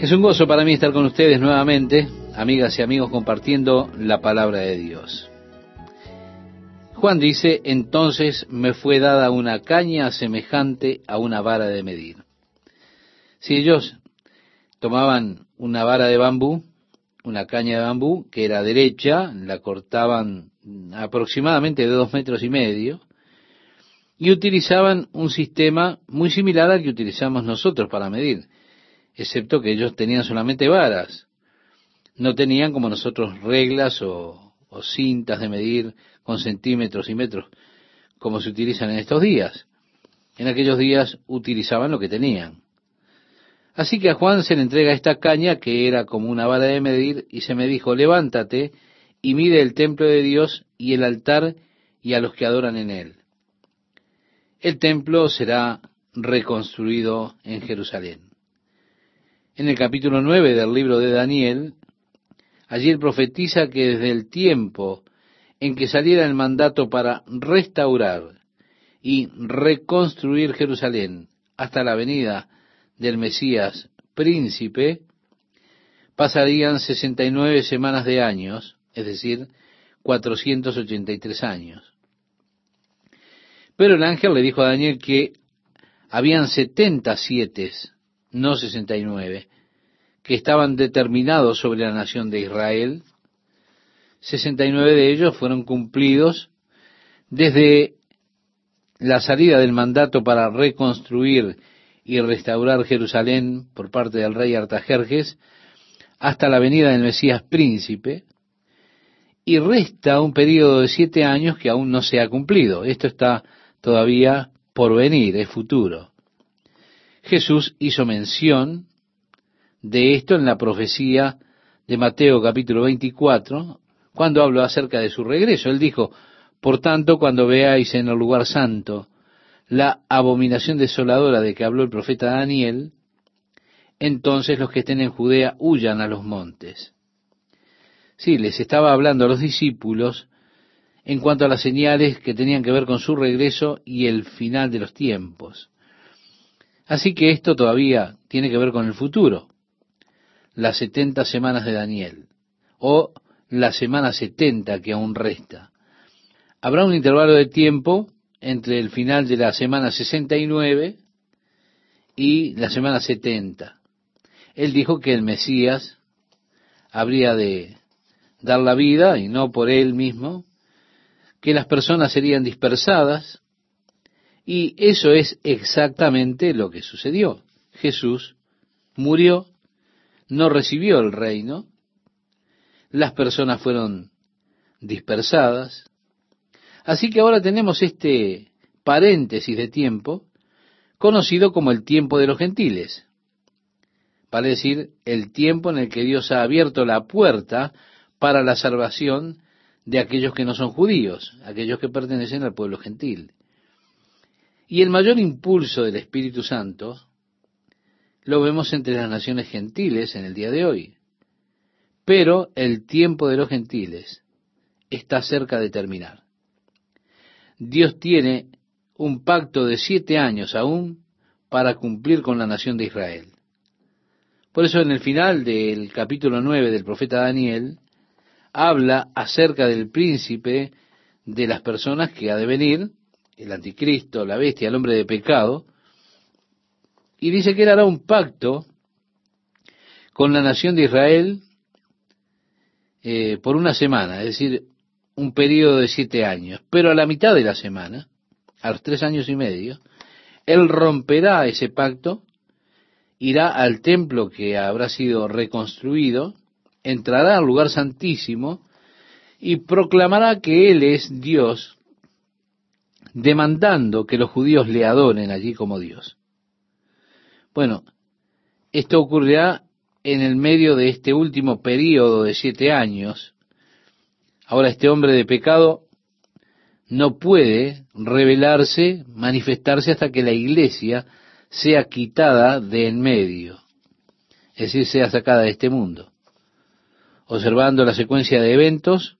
Es un gozo para mí estar con ustedes nuevamente, amigas y amigos, compartiendo la palabra de Dios. Juan dice, entonces me fue dada una caña semejante a una vara de medir. Si ellos tomaban una vara de bambú, una caña de bambú que era derecha, la cortaban aproximadamente de dos metros y medio, y utilizaban un sistema muy similar al que utilizamos nosotros para medir excepto que ellos tenían solamente varas. No tenían como nosotros reglas o, cintas de medir con centímetros y metros, como se utilizan en estos días. En aquellos días utilizaban lo que tenían. Así que a Juan se le entrega esta caña que era como una vara de medir y se me dijo, levántate y mide el templo de Dios y el altar y a los que adoran en él. El templo será reconstruido en Jerusalén en el capítulo 9 del libro de Daniel, allí él profetiza que desde el tiempo en que saliera el mandato para restaurar y reconstruir Jerusalén hasta la venida del Mesías príncipe, pasarían 69 semanas de años, es decir, 483 años. Pero el ángel le dijo a Daniel que habían 77 no 69, que estaban determinados sobre la nación de Israel. 69 de ellos fueron cumplidos desde la salida del mandato para reconstruir y restaurar Jerusalén por parte del rey Artajerjes hasta la venida del Mesías príncipe, y resta un periodo de siete años que aún no se ha cumplido. Esto está todavía por venir, es futuro. Jesús hizo mención de esto en la profecía de Mateo capítulo 24, cuando habló acerca de su regreso. Él dijo, por tanto, cuando veáis en el lugar santo la abominación desoladora de que habló el profeta Daniel, entonces los que estén en Judea huyan a los montes. Sí, les estaba hablando a los discípulos en cuanto a las señales que tenían que ver con su regreso y el final de los tiempos. Así que esto todavía tiene que ver con el futuro, las setenta semanas de Daniel, o la semana setenta que aún resta. Habrá un intervalo de tiempo entre el final de la semana 69 y la semana 70. Él dijo que el Mesías habría de dar la vida, y no por él mismo, que las personas serían dispersadas, y eso es exactamente lo que sucedió. Jesús murió, no recibió el reino, las personas fueron dispersadas. Así que ahora tenemos este paréntesis de tiempo conocido como el tiempo de los gentiles, para decir el tiempo en el que Dios ha abierto la puerta para la salvación de aquellos que no son judíos, aquellos que pertenecen al pueblo gentil. Y el mayor impulso del Espíritu Santo lo vemos entre las naciones gentiles en el día de hoy. Pero el tiempo de los gentiles está cerca de terminar. Dios tiene un pacto de siete años aún para cumplir con la nación de Israel. Por eso en el final del capítulo nueve del profeta Daniel habla acerca del príncipe de las personas que ha de venir el anticristo, la bestia, el hombre de pecado, y dice que él hará un pacto con la nación de Israel eh, por una semana, es decir, un periodo de siete años. Pero a la mitad de la semana, a los tres años y medio, él romperá ese pacto, irá al templo que habrá sido reconstruido, entrará al lugar santísimo y proclamará que Él es Dios demandando que los judíos le adoren allí como Dios. Bueno, esto ocurrirá en el medio de este último periodo de siete años. Ahora este hombre de pecado no puede revelarse, manifestarse hasta que la iglesia sea quitada de en medio, es decir, sea sacada de este mundo. Observando la secuencia de eventos,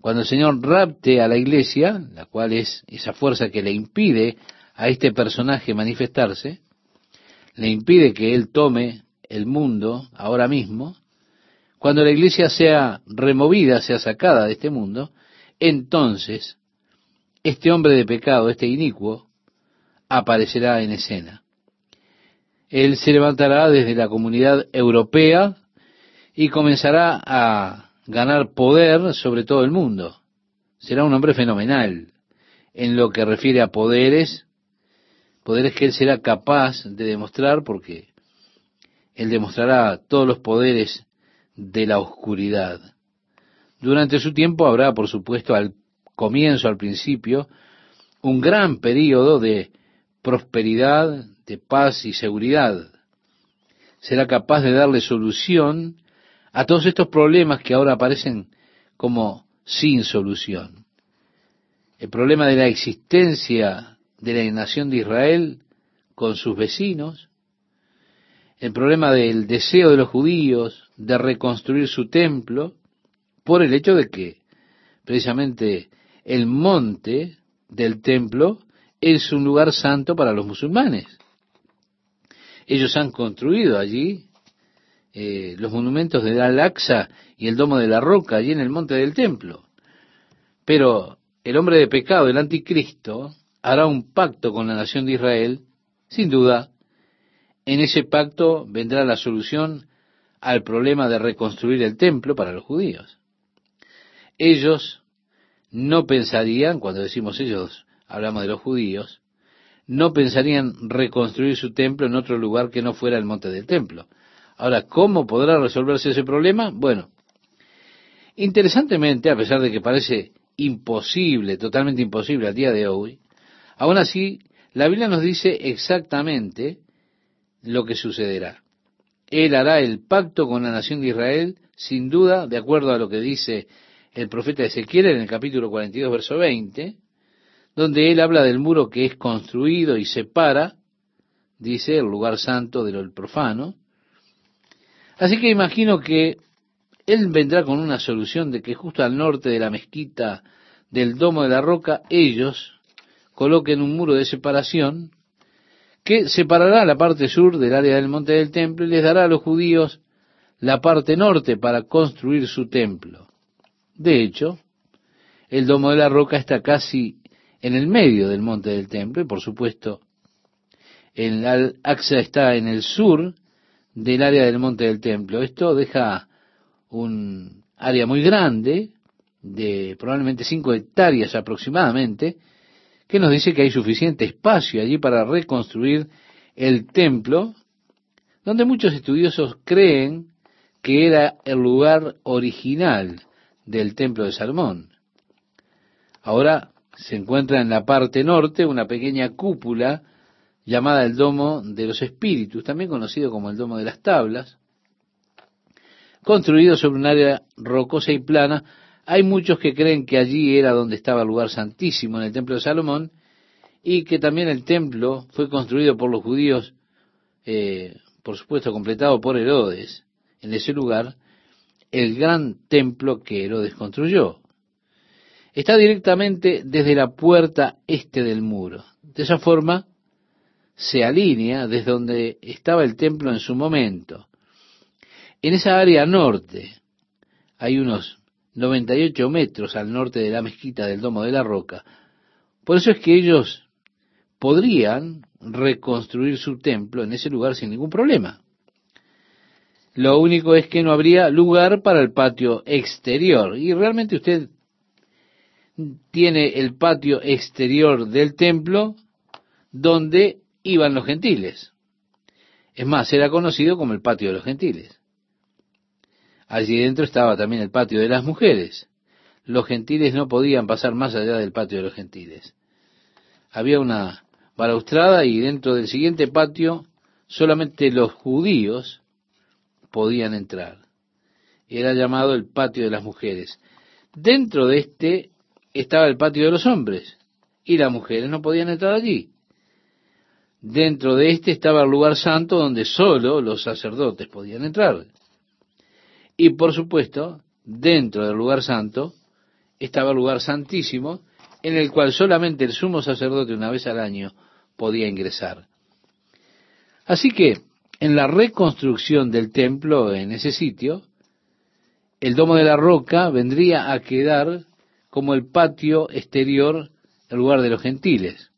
cuando el Señor rapte a la iglesia, la cual es esa fuerza que le impide a este personaje manifestarse, le impide que él tome el mundo ahora mismo, cuando la iglesia sea removida, sea sacada de este mundo, entonces este hombre de pecado, este inicuo, aparecerá en escena. Él se levantará desde la comunidad europea y comenzará a ganar poder sobre todo el mundo. Será un hombre fenomenal en lo que refiere a poderes, poderes que él será capaz de demostrar porque él demostrará todos los poderes de la oscuridad. Durante su tiempo habrá, por supuesto, al comienzo, al principio, un gran período de prosperidad, de paz y seguridad. Será capaz de darle solución a todos estos problemas que ahora aparecen como sin solución. El problema de la existencia de la nación de Israel con sus vecinos, el problema del deseo de los judíos de reconstruir su templo, por el hecho de que precisamente el monte del templo es un lugar santo para los musulmanes. Ellos han construido allí eh, los monumentos de Al-Aqsa y el Domo de la Roca, allí en el monte del templo. Pero el hombre de pecado, el anticristo, hará un pacto con la nación de Israel, sin duda, en ese pacto vendrá la solución al problema de reconstruir el templo para los judíos. Ellos no pensarían, cuando decimos ellos, hablamos de los judíos, no pensarían reconstruir su templo en otro lugar que no fuera el monte del templo. Ahora, ¿cómo podrá resolverse ese problema? Bueno, interesantemente, a pesar de que parece imposible, totalmente imposible al día de hoy, aún así, la Biblia nos dice exactamente lo que sucederá. Él hará el pacto con la nación de Israel, sin duda, de acuerdo a lo que dice el profeta Ezequiel en el capítulo 42, verso 20, donde él habla del muro que es construido y separa, dice, el lugar santo de lo profano. Así que imagino que él vendrá con una solución de que justo al norte de la mezquita del Domo de la Roca, ellos coloquen un muro de separación que separará la parte sur del área del monte del templo y les dará a los judíos la parte norte para construir su templo. De hecho, el Domo de la Roca está casi en el medio del monte del templo y por supuesto el Al-Aqsa está en el sur del área del monte del templo. Esto deja un área muy grande, de probablemente cinco hectáreas aproximadamente, que nos dice que hay suficiente espacio allí para reconstruir el templo, donde muchos estudiosos creen que era el lugar original del templo de Salomón. Ahora se encuentra en la parte norte una pequeña cúpula llamada el Domo de los Espíritus, también conocido como el Domo de las Tablas, construido sobre un área rocosa y plana. Hay muchos que creen que allí era donde estaba el lugar santísimo en el templo de Salomón y que también el templo fue construido por los judíos, eh, por supuesto completado por Herodes, en ese lugar, el gran templo que Herodes construyó está directamente desde la puerta este del muro. De esa forma se alinea desde donde estaba el templo en su momento. En esa área norte hay unos 98 metros al norte de la mezquita del Domo de la Roca. Por eso es que ellos podrían reconstruir su templo en ese lugar sin ningún problema. Lo único es que no habría lugar para el patio exterior. Y realmente usted tiene el patio exterior del templo donde iban los gentiles. Es más, era conocido como el patio de los gentiles. Allí dentro estaba también el patio de las mujeres. Los gentiles no podían pasar más allá del patio de los gentiles. Había una balaustrada y dentro del siguiente patio solamente los judíos podían entrar. Era llamado el patio de las mujeres. Dentro de este estaba el patio de los hombres y las mujeres no podían entrar allí. Dentro de este estaba el lugar santo donde solo los sacerdotes podían entrar. Y por supuesto, dentro del lugar santo estaba el lugar santísimo en el cual solamente el sumo sacerdote una vez al año podía ingresar. Así que en la reconstrucción del templo en ese sitio, el domo de la roca vendría a quedar como el patio exterior, el lugar de los gentiles.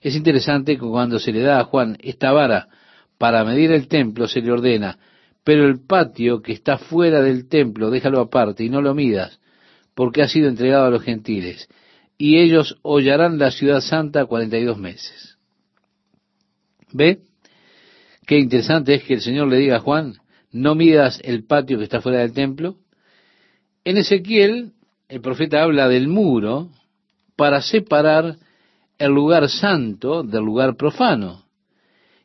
Es interesante que cuando se le da a Juan esta vara para medir el templo, se le ordena, pero el patio que está fuera del templo, déjalo aparte y no lo midas, porque ha sido entregado a los gentiles, y ellos hollarán la ciudad santa cuarenta y dos meses. ¿Ve? Qué interesante es que el Señor le diga a Juan, no midas el patio que está fuera del templo. En Ezequiel, el profeta habla del muro para separar el lugar santo del lugar profano.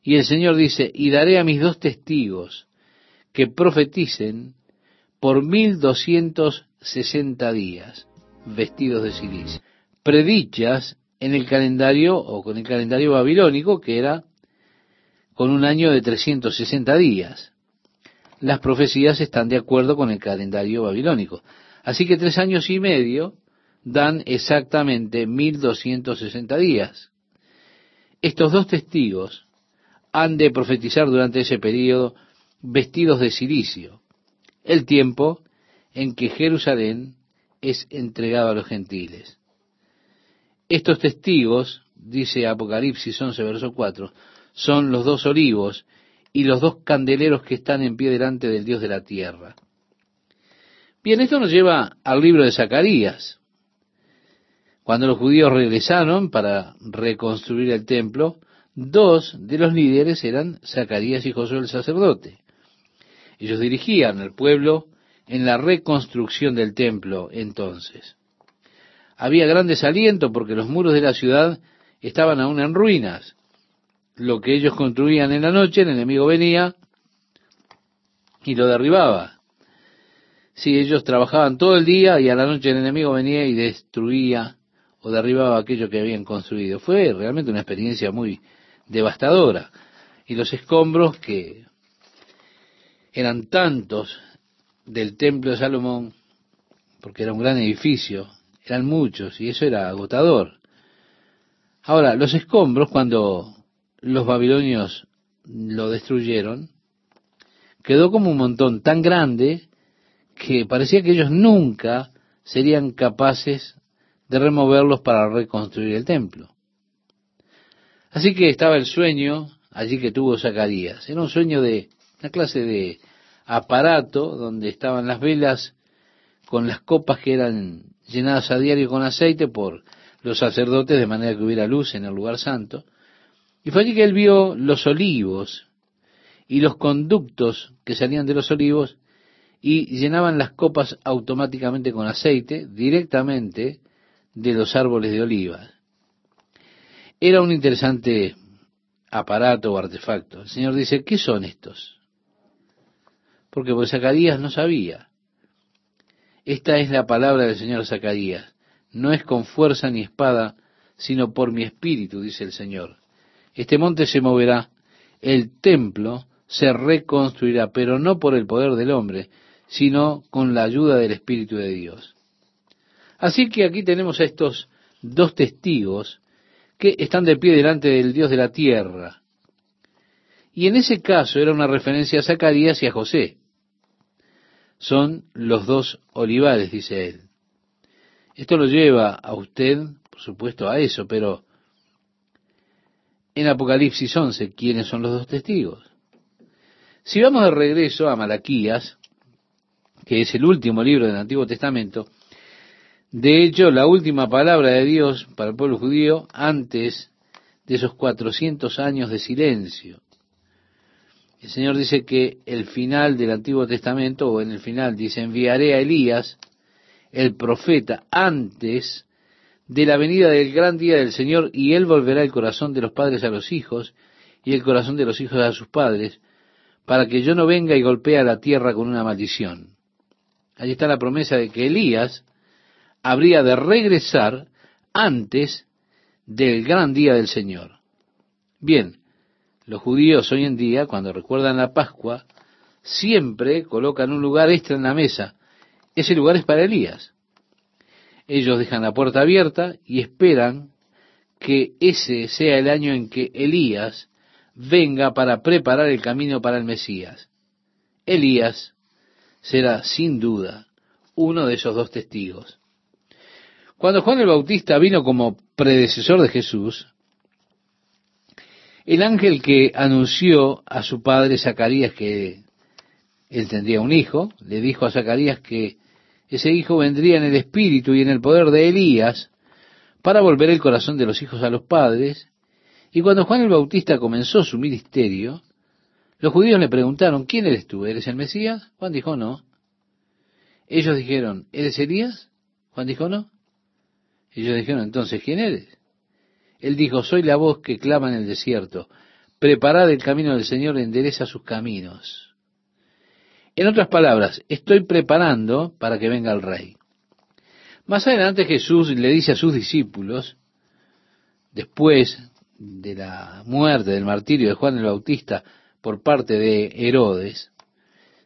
Y el Señor dice, y daré a mis dos testigos que profeticen por mil doscientos sesenta días, vestidos de silicio. Predichas en el calendario o con el calendario babilónico, que era con un año de 360 días. Las profecías están de acuerdo con el calendario babilónico. Así que tres años y medio dan exactamente 1260 días. Estos dos testigos han de profetizar durante ese periodo vestidos de silicio, el tiempo en que Jerusalén es entregado a los gentiles. Estos testigos, dice Apocalipsis 11, verso 4, son los dos olivos y los dos candeleros que están en pie delante del Dios de la tierra. Bien, esto nos lleva al libro de Zacarías. Cuando los judíos regresaron para reconstruir el templo, dos de los líderes eran Zacarías y Josué el sacerdote. Ellos dirigían al pueblo en la reconstrucción del templo entonces. Había gran desaliento porque los muros de la ciudad estaban aún en ruinas lo que ellos construían en la noche, el enemigo venía y lo derribaba. Si ellos trabajaban todo el día y a la noche el enemigo venía y destruía o derribaba aquello que habían construido. Fue realmente una experiencia muy devastadora. Y los escombros que eran tantos del templo de Salomón, porque era un gran edificio, eran muchos y eso era agotador. Ahora, los escombros cuando los babilonios lo destruyeron, quedó como un montón tan grande que parecía que ellos nunca serían capaces de removerlos para reconstruir el templo. Así que estaba el sueño allí que tuvo Zacarías. Era un sueño de una clase de aparato donde estaban las velas con las copas que eran llenadas a diario con aceite por los sacerdotes de manera que hubiera luz en el lugar santo. Y fue allí que él vio los olivos y los conductos que salían de los olivos y llenaban las copas automáticamente con aceite directamente de los árboles de olivas. Era un interesante aparato o artefacto. El Señor dice, ¿qué son estos? Porque pues Zacarías no sabía. Esta es la palabra del Señor Zacarías. No es con fuerza ni espada, sino por mi espíritu, dice el Señor. Este monte se moverá, el templo se reconstruirá, pero no por el poder del hombre, sino con la ayuda del Espíritu de Dios. Así que aquí tenemos a estos dos testigos que están de pie delante del Dios de la tierra. Y en ese caso era una referencia a Zacarías y a José. Son los dos olivares, dice él. Esto lo lleva a usted, por supuesto, a eso, pero en Apocalipsis 11 quiénes son los dos testigos. Si vamos de regreso a Malaquías, que es el último libro del Antiguo Testamento, de hecho la última palabra de Dios para el pueblo judío antes de esos 400 años de silencio. El Señor dice que el final del Antiguo Testamento, o en el final dice, enviaré a Elías, el profeta, antes de la venida del gran día del Señor, y Él volverá el corazón de los padres a los hijos, y el corazón de los hijos a sus padres, para que yo no venga y golpee a la tierra con una maldición. Allí está la promesa de que Elías habría de regresar antes del gran día del Señor. Bien, los judíos hoy en día, cuando recuerdan la Pascua, siempre colocan un lugar extra en la mesa. Ese lugar es para Elías. Ellos dejan la puerta abierta y esperan que ese sea el año en que Elías venga para preparar el camino para el Mesías. Elías será sin duda uno de esos dos testigos. Cuando Juan el Bautista vino como predecesor de Jesús, el ángel que anunció a su padre Zacarías que él tendría un hijo, le dijo a Zacarías que ese hijo vendría en el espíritu y en el poder de Elías para volver el corazón de los hijos a los padres. Y cuando Juan el Bautista comenzó su ministerio, los judíos le preguntaron, ¿quién eres tú? ¿Eres el Mesías? Juan dijo, no. Ellos dijeron, ¿eres Elías? Juan dijo, no. Ellos dijeron, entonces, ¿quién eres? Él dijo, soy la voz que clama en el desierto, preparad el camino del Señor, endereza sus caminos. En otras palabras, estoy preparando para que venga el rey. Más adelante Jesús le dice a sus discípulos, después de la muerte, del martirio de Juan el Bautista por parte de Herodes,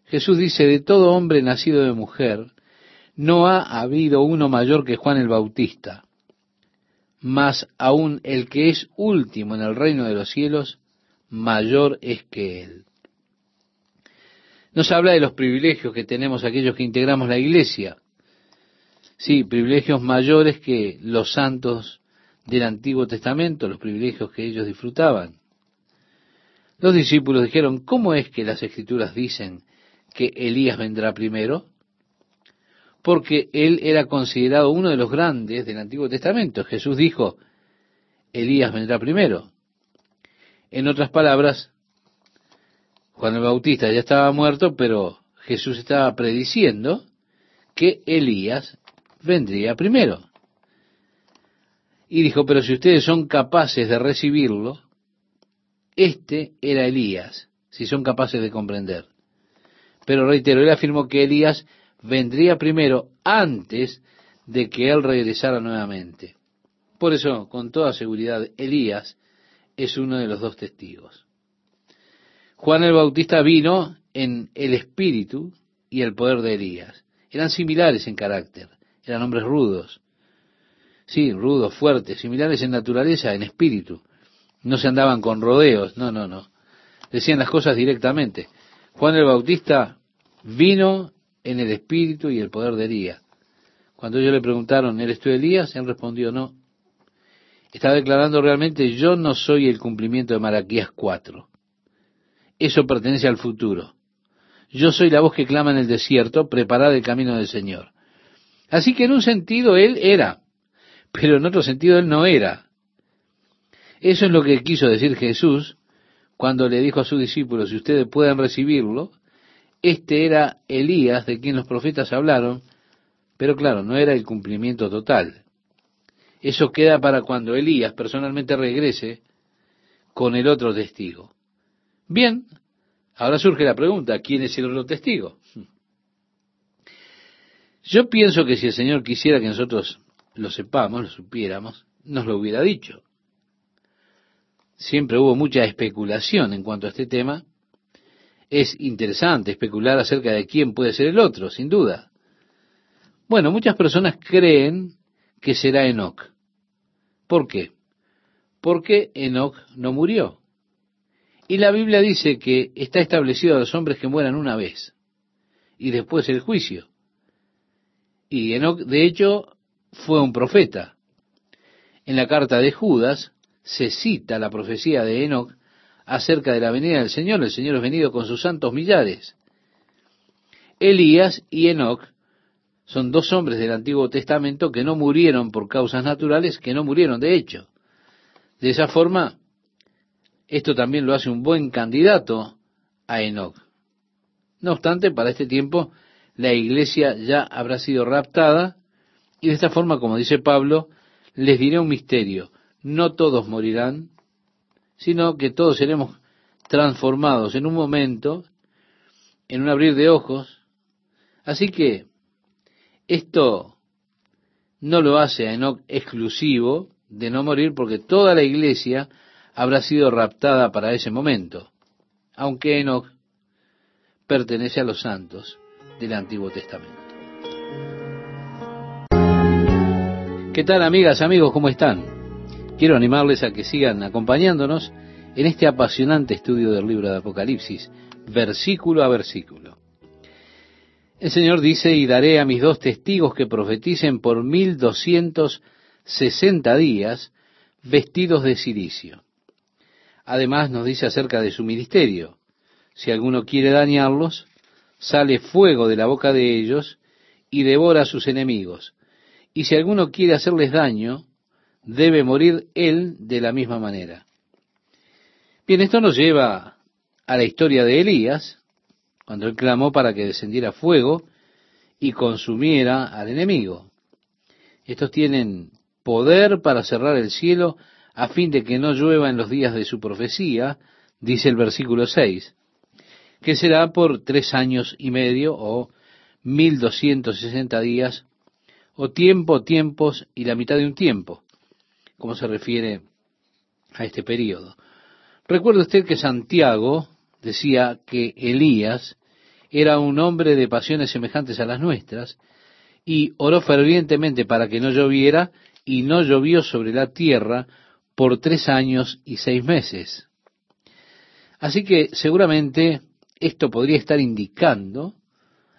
Jesús dice, de todo hombre nacido de mujer, no ha habido uno mayor que Juan el Bautista, mas aún el que es último en el reino de los cielos, mayor es que él. Nos habla de los privilegios que tenemos aquellos que integramos la iglesia. Sí, privilegios mayores que los santos del Antiguo Testamento, los privilegios que ellos disfrutaban. Los discípulos dijeron, ¿cómo es que las escrituras dicen que Elías vendrá primero? Porque él era considerado uno de los grandes del Antiguo Testamento. Jesús dijo, Elías vendrá primero. En otras palabras, Juan el Bautista ya estaba muerto, pero Jesús estaba prediciendo que Elías vendría primero. Y dijo, pero si ustedes son capaces de recibirlo, este era Elías, si son capaces de comprender. Pero reitero, él afirmó que Elías vendría primero antes de que él regresara nuevamente. Por eso, con toda seguridad, Elías es uno de los dos testigos. Juan el Bautista vino en el espíritu y el poder de Elías. Eran similares en carácter, eran hombres rudos. Sí, rudos, fuertes, similares en naturaleza, en espíritu. No se andaban con rodeos, no, no, no. Decían las cosas directamente. Juan el Bautista vino en el espíritu y el poder de Elías. Cuando ellos le preguntaron, ¿eres tú Elías? Él respondió, no. Está declarando realmente, yo no soy el cumplimiento de Malaquías 4 eso pertenece al futuro. Yo soy la voz que clama en el desierto, preparad el camino del Señor. Así que en un sentido Él era, pero en otro sentido Él no era. Eso es lo que quiso decir Jesús cuando le dijo a sus discípulos, si ustedes pueden recibirlo, este era Elías de quien los profetas hablaron, pero claro, no era el cumplimiento total. Eso queda para cuando Elías personalmente regrese con el otro testigo. Bien, ahora surge la pregunta, ¿quién es el otro testigo? Yo pienso que si el Señor quisiera que nosotros lo sepamos, lo supiéramos, nos lo hubiera dicho. Siempre hubo mucha especulación en cuanto a este tema. Es interesante especular acerca de quién puede ser el otro, sin duda. Bueno, muchas personas creen que será Enoch. ¿Por qué? Porque Enoch no murió. Y la Biblia dice que está establecido a los hombres que mueran una vez y después el juicio. Y Enoch, de hecho, fue un profeta. En la carta de Judas se cita la profecía de Enoch acerca de la venida del Señor. El Señor es venido con sus santos millares. Elías y Enoch son dos hombres del Antiguo Testamento que no murieron por causas naturales, que no murieron de hecho. De esa forma, esto también lo hace un buen candidato a Enoch. No obstante, para este tiempo la iglesia ya habrá sido raptada y de esta forma, como dice Pablo, les diré un misterio. No todos morirán, sino que todos seremos transformados en un momento, en un abrir de ojos. Así que esto no lo hace a Enoch exclusivo de no morir porque toda la iglesia habrá sido raptada para ese momento, aunque Enoch pertenece a los santos del Antiguo Testamento. ¿Qué tal amigas, amigos? ¿Cómo están? Quiero animarles a que sigan acompañándonos en este apasionante estudio del libro de Apocalipsis, versículo a versículo. El Señor dice, y daré a mis dos testigos que profeticen por mil doscientos sesenta días vestidos de silicio. Además nos dice acerca de su ministerio. Si alguno quiere dañarlos, sale fuego de la boca de ellos y devora a sus enemigos. Y si alguno quiere hacerles daño, debe morir él de la misma manera. Bien, esto nos lleva a la historia de Elías, cuando él clamó para que descendiera fuego y consumiera al enemigo. Estos tienen poder para cerrar el cielo a fin de que no llueva en los días de su profecía, dice el versículo 6, que será por tres años y medio o mil doscientos sesenta días, o tiempo, tiempos y la mitad de un tiempo, como se refiere a este periodo. Recuerde usted que Santiago decía que Elías era un hombre de pasiones semejantes a las nuestras, y oró fervientemente para que no lloviera, y no llovió sobre la tierra por tres años y seis meses. Así que seguramente esto podría estar indicando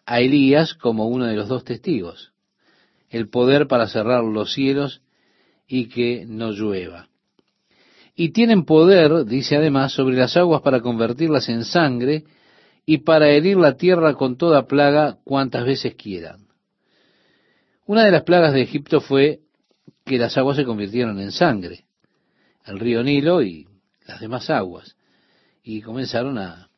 a Elías como uno de los dos testigos, el poder para cerrar los cielos y que no llueva. Y tienen poder, dice además, sobre las aguas para convertirlas en sangre y para herir la tierra con toda plaga cuantas veces quieran. Una de las plagas de Egipto fue que las aguas se convirtieron en sangre, el río Nilo y las demás aguas, y comenzaron a,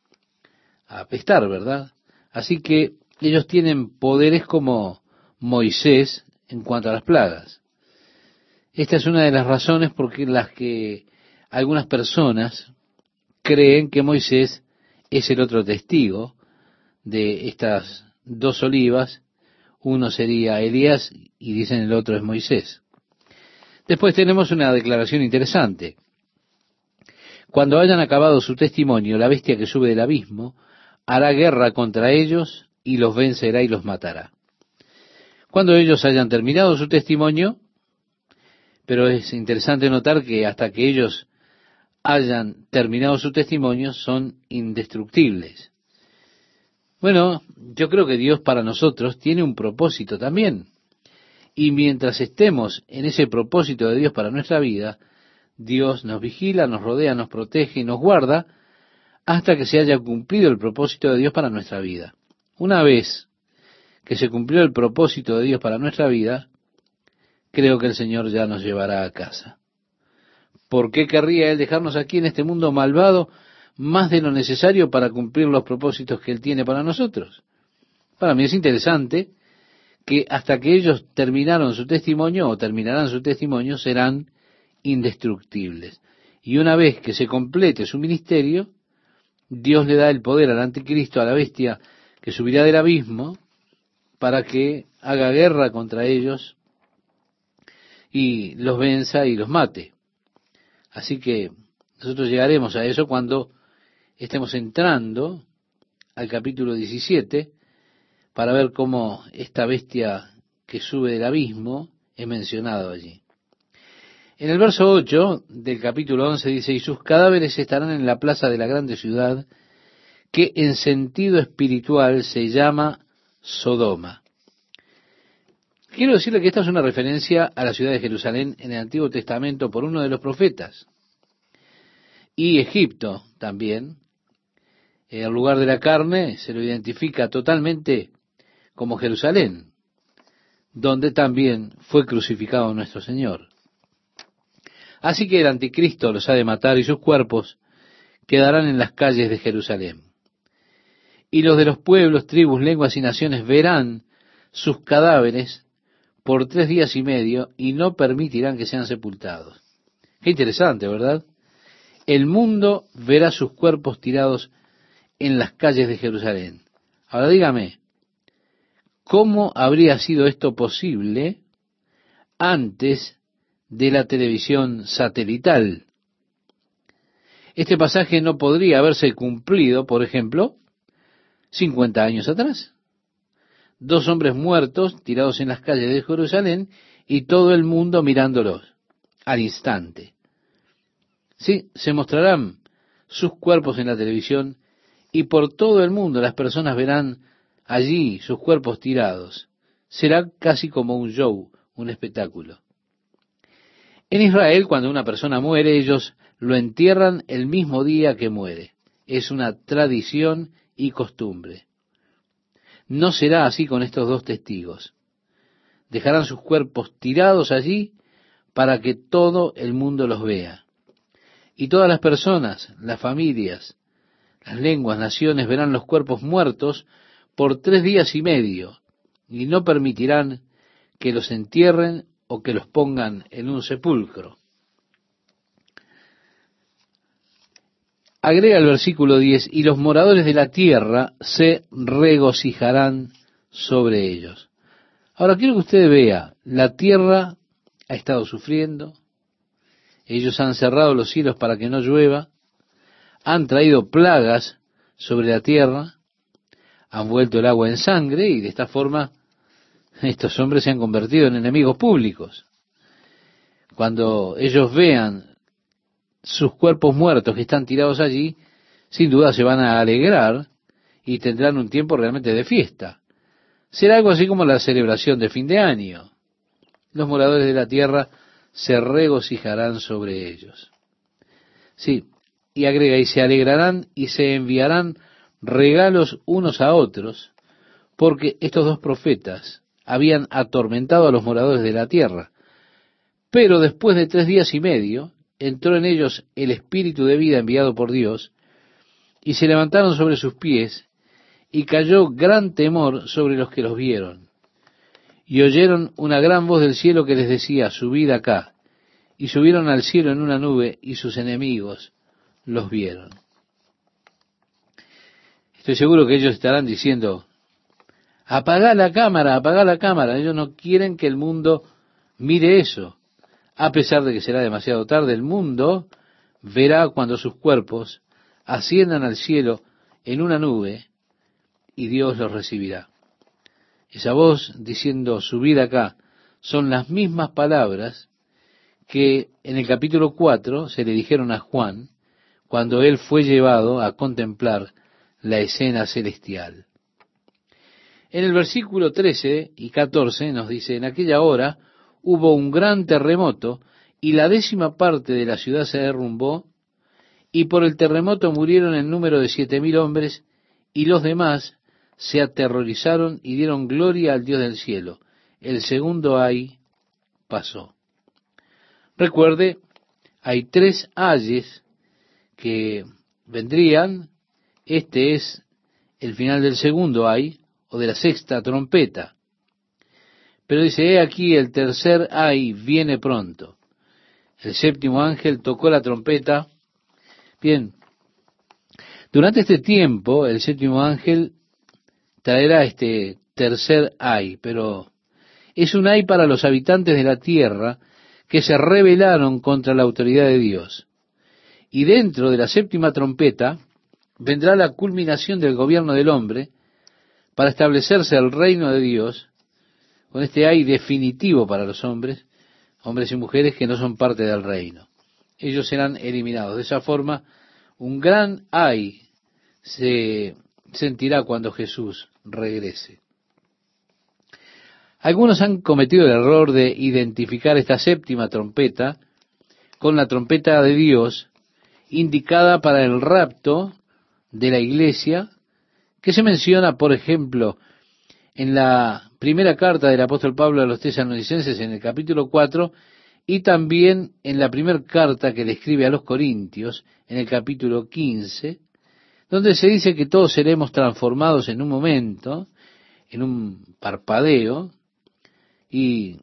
a apestar, ¿verdad? Así que ellos tienen poderes como Moisés en cuanto a las plagas. Esta es una de las razones por las que algunas personas creen que Moisés es el otro testigo de estas dos olivas. Uno sería Elías y dicen el otro es Moisés. Después tenemos una declaración interesante. Cuando hayan acabado su testimonio, la bestia que sube del abismo hará guerra contra ellos y los vencerá y los matará. Cuando ellos hayan terminado su testimonio, pero es interesante notar que hasta que ellos hayan terminado su testimonio son indestructibles. Bueno, yo creo que Dios para nosotros tiene un propósito también. Y mientras estemos en ese propósito de Dios para nuestra vida, Dios nos vigila, nos rodea, nos protege y nos guarda hasta que se haya cumplido el propósito de Dios para nuestra vida. Una vez que se cumplió el propósito de Dios para nuestra vida, creo que el Señor ya nos llevará a casa. ¿Por qué querría Él dejarnos aquí en este mundo malvado más de lo necesario para cumplir los propósitos que Él tiene para nosotros? Para mí es interesante que hasta que ellos terminaron su testimonio o terminarán su testimonio serán indestructibles. Y una vez que se complete su ministerio, Dios le da el poder al anticristo, a la bestia que subirá del abismo, para que haga guerra contra ellos y los venza y los mate. Así que nosotros llegaremos a eso cuando estemos entrando al capítulo 17 para ver cómo esta bestia que sube del abismo es mencionado allí. En el verso 8 del capítulo 11 dice, y sus cadáveres estarán en la plaza de la grande ciudad, que en sentido espiritual se llama Sodoma. Quiero decirle que esta es una referencia a la ciudad de Jerusalén en el Antiguo Testamento por uno de los profetas. Y Egipto también, el lugar de la carne, se lo identifica totalmente como Jerusalén, donde también fue crucificado nuestro Señor. Así que el anticristo los ha de matar y sus cuerpos quedarán en las calles de Jerusalén. Y los de los pueblos, tribus, lenguas y naciones verán sus cadáveres por tres días y medio y no permitirán que sean sepultados. Qué interesante, ¿verdad? El mundo verá sus cuerpos tirados en las calles de Jerusalén. Ahora dígame, ¿Cómo habría sido esto posible antes de la televisión satelital? Este pasaje no podría haberse cumplido, por ejemplo, 50 años atrás. Dos hombres muertos tirados en las calles de Jerusalén y todo el mundo mirándolos al instante. Sí, se mostrarán sus cuerpos en la televisión y por todo el mundo las personas verán allí sus cuerpos tirados. Será casi como un show, un espectáculo. En Israel, cuando una persona muere, ellos lo entierran el mismo día que muere. Es una tradición y costumbre. No será así con estos dos testigos. Dejarán sus cuerpos tirados allí para que todo el mundo los vea. Y todas las personas, las familias, las lenguas, naciones verán los cuerpos muertos por tres días y medio y no permitirán que los entierren o que los pongan en un sepulcro. Agrega el versículo 10, y los moradores de la tierra se regocijarán sobre ellos. Ahora quiero que usted vea, la tierra ha estado sufriendo, ellos han cerrado los cielos para que no llueva, han traído plagas sobre la tierra, han vuelto el agua en sangre y de esta forma estos hombres se han convertido en enemigos públicos. Cuando ellos vean sus cuerpos muertos que están tirados allí, sin duda se van a alegrar y tendrán un tiempo realmente de fiesta. Será algo así como la celebración de fin de año. Los moradores de la tierra se regocijarán sobre ellos. Sí, y agrega, y se alegrarán y se enviarán regalos unos a otros, porque estos dos profetas habían atormentado a los moradores de la tierra. Pero después de tres días y medio, entró en ellos el espíritu de vida enviado por Dios, y se levantaron sobre sus pies, y cayó gran temor sobre los que los vieron. Y oyeron una gran voz del cielo que les decía, subid acá. Y subieron al cielo en una nube, y sus enemigos los vieron. Estoy seguro que ellos estarán diciendo, apagá la cámara, apagá la cámara. Ellos no quieren que el mundo mire eso. A pesar de que será demasiado tarde, el mundo verá cuando sus cuerpos asciendan al cielo en una nube y Dios los recibirá. Esa voz diciendo, subid acá, son las mismas palabras que en el capítulo 4 se le dijeron a Juan cuando él fue llevado a contemplar la escena celestial. En el versículo 13 y 14 nos dice, en aquella hora hubo un gran terremoto y la décima parte de la ciudad se derrumbó y por el terremoto murieron en número de siete mil hombres y los demás se aterrorizaron y dieron gloria al Dios del cielo. El segundo ay pasó. Recuerde, hay tres ayes que vendrían. Este es el final del segundo ay o de la sexta trompeta. Pero dice, he aquí el tercer ay viene pronto. El séptimo ángel tocó la trompeta. Bien, durante este tiempo el séptimo ángel traerá este tercer ay, pero es un ay para los habitantes de la tierra que se rebelaron contra la autoridad de Dios. Y dentro de la séptima trompeta vendrá la culminación del gobierno del hombre para establecerse el reino de Dios con este ay definitivo para los hombres, hombres y mujeres que no son parte del reino. Ellos serán eliminados. De esa forma, un gran ay se sentirá cuando Jesús regrese. Algunos han cometido el error de identificar esta séptima trompeta con la trompeta de Dios indicada para el rapto de la iglesia, que se menciona, por ejemplo, en la primera carta del apóstol Pablo a los tesalonicenses en el capítulo 4 y también en la primera carta que le escribe a los corintios en el capítulo 15, donde se dice que todos seremos transformados en un momento, en un parpadeo, y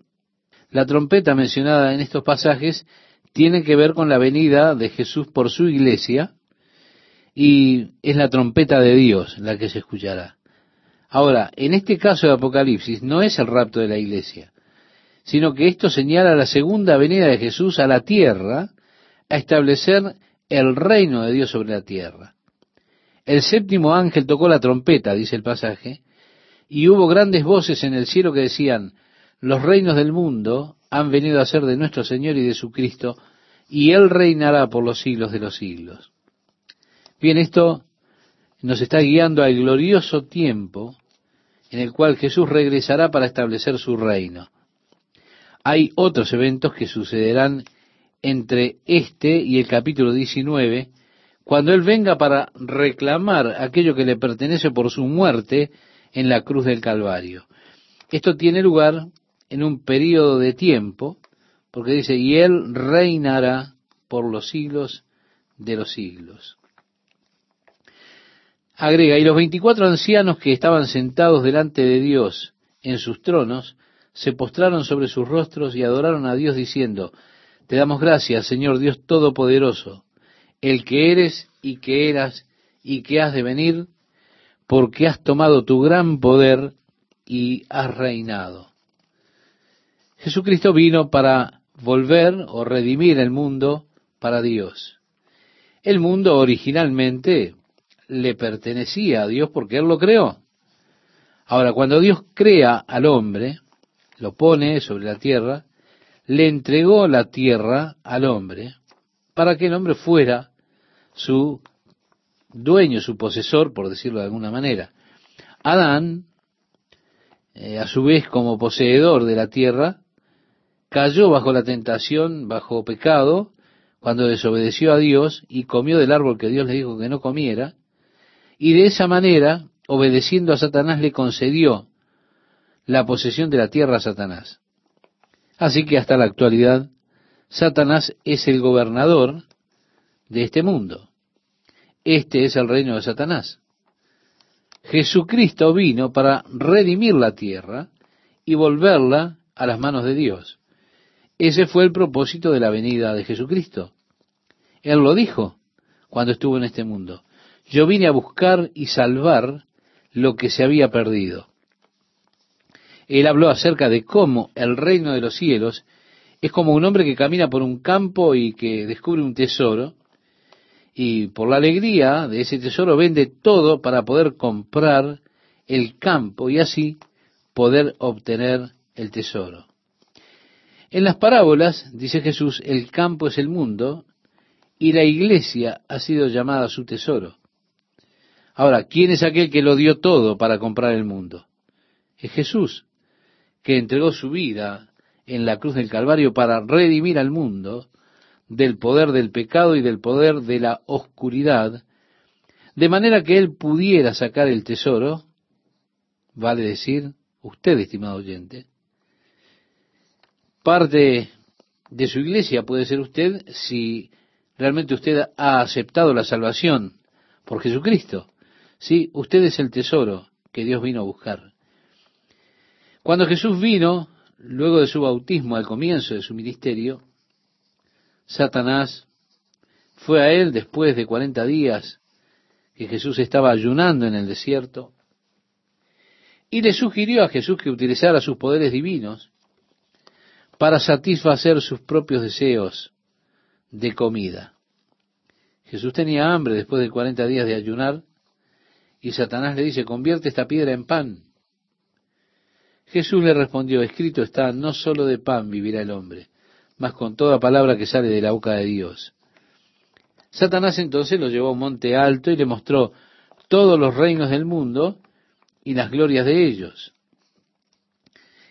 la trompeta mencionada en estos pasajes tiene que ver con la venida de Jesús por su iglesia, y es la trompeta de Dios la que se escuchará. Ahora, en este caso de Apocalipsis no es el rapto de la iglesia, sino que esto señala la segunda venida de Jesús a la tierra a establecer el reino de Dios sobre la tierra. El séptimo ángel tocó la trompeta, dice el pasaje, y hubo grandes voces en el cielo que decían, los reinos del mundo han venido a ser de nuestro Señor y de su Cristo, y Él reinará por los siglos de los siglos. Bien, esto nos está guiando al glorioso tiempo en el cual Jesús regresará para establecer su reino. Hay otros eventos que sucederán entre este y el capítulo 19, cuando Él venga para reclamar aquello que le pertenece por su muerte en la cruz del Calvario. Esto tiene lugar en un periodo de tiempo, porque dice, y Él reinará por los siglos de los siglos. Agrega, y los veinticuatro ancianos que estaban sentados delante de Dios en sus tronos, se postraron sobre sus rostros y adoraron a Dios diciendo, Te damos gracias, Señor Dios Todopoderoso, el que eres y que eras y que has de venir, porque has tomado tu gran poder y has reinado. Jesucristo vino para volver o redimir el mundo para Dios. El mundo originalmente le pertenecía a Dios porque Él lo creó. Ahora, cuando Dios crea al hombre, lo pone sobre la tierra, le entregó la tierra al hombre para que el hombre fuera su dueño, su posesor, por decirlo de alguna manera. Adán, eh, a su vez como poseedor de la tierra, cayó bajo la tentación, bajo pecado, cuando desobedeció a Dios y comió del árbol que Dios le dijo que no comiera, y de esa manera, obedeciendo a Satanás, le concedió la posesión de la tierra a Satanás. Así que hasta la actualidad, Satanás es el gobernador de este mundo. Este es el reino de Satanás. Jesucristo vino para redimir la tierra y volverla a las manos de Dios. Ese fue el propósito de la venida de Jesucristo. Él lo dijo cuando estuvo en este mundo. Yo vine a buscar y salvar lo que se había perdido. Él habló acerca de cómo el reino de los cielos es como un hombre que camina por un campo y que descubre un tesoro, y por la alegría de ese tesoro vende todo para poder comprar el campo y así poder obtener el tesoro. En las parábolas, dice Jesús, el campo es el mundo y la iglesia ha sido llamada su tesoro. Ahora, ¿quién es aquel que lo dio todo para comprar el mundo? Es Jesús, que entregó su vida en la cruz del Calvario para redimir al mundo del poder del pecado y del poder de la oscuridad, de manera que él pudiera sacar el tesoro, vale decir, usted, estimado oyente, parte de su iglesia puede ser usted si realmente usted ha aceptado la salvación por Jesucristo. Sí, usted es el tesoro que Dios vino a buscar. Cuando Jesús vino, luego de su bautismo, al comienzo de su ministerio, Satanás fue a él después de cuarenta días que Jesús estaba ayunando en el desierto y le sugirió a Jesús que utilizara sus poderes divinos para satisfacer sus propios deseos de comida. Jesús tenía hambre después de cuarenta días de ayunar y Satanás le dice, convierte esta piedra en pan. Jesús le respondió, escrito está, no solo de pan vivirá el hombre, mas con toda palabra que sale de la boca de Dios. Satanás entonces lo llevó a un monte alto y le mostró todos los reinos del mundo y las glorias de ellos.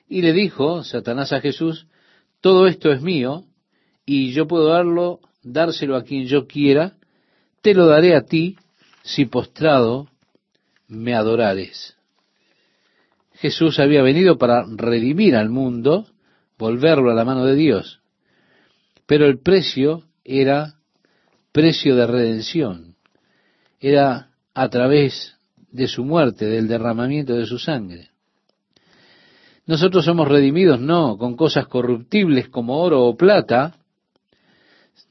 Y le dijo Satanás a Jesús, todo esto es mío, y yo puedo darlo, dárselo a quien yo quiera, te lo daré a ti si postrado me adorares. Jesús había venido para redimir al mundo, volverlo a la mano de Dios. Pero el precio era precio de redención. Era a través de su muerte, del derramamiento de su sangre. Nosotros somos redimidos no con cosas corruptibles como oro o plata,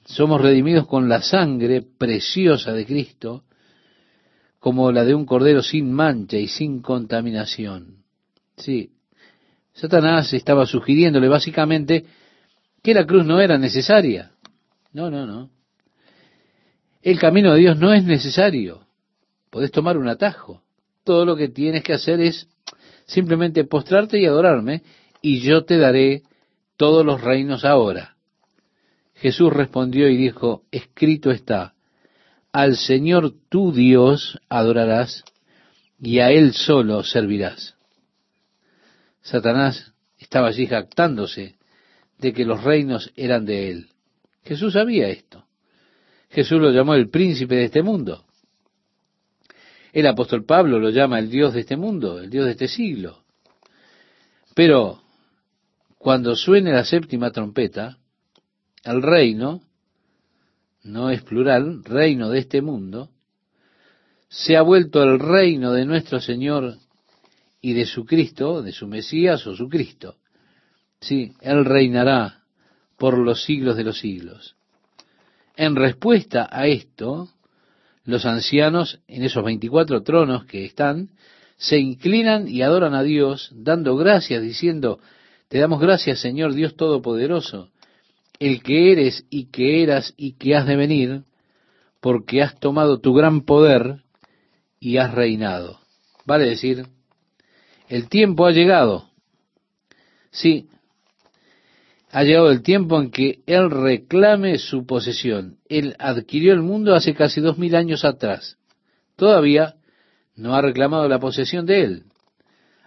somos redimidos con la sangre preciosa de Cristo, como la de un cordero sin mancha y sin contaminación. Sí, Satanás estaba sugiriéndole básicamente que la cruz no era necesaria. No, no, no. El camino de Dios no es necesario. Podés tomar un atajo. Todo lo que tienes que hacer es simplemente postrarte y adorarme, y yo te daré todos los reinos ahora. Jesús respondió y dijo, escrito está, al Señor tu Dios adorarás y a Él solo servirás. Satanás estaba allí jactándose de que los reinos eran de Él. Jesús sabía esto. Jesús lo llamó el príncipe de este mundo. El apóstol Pablo lo llama el Dios de este mundo, el Dios de este siglo. Pero cuando suene la séptima trompeta, el reino, no es plural, reino de este mundo, se ha vuelto el reino de nuestro Señor y de su Cristo, de su Mesías o su Cristo. Sí, Él reinará por los siglos de los siglos. En respuesta a esto, los ancianos en esos 24 tronos que están, se inclinan y adoran a Dios, dando gracias, diciendo, te damos gracias, Señor Dios Todopoderoso, el que eres y que eras y que has de venir, porque has tomado tu gran poder y has reinado. Vale decir, el tiempo ha llegado. Sí, ha llegado el tiempo en que Él reclame su posesión. Él adquirió el mundo hace casi dos mil años atrás. Todavía no ha reclamado la posesión de Él.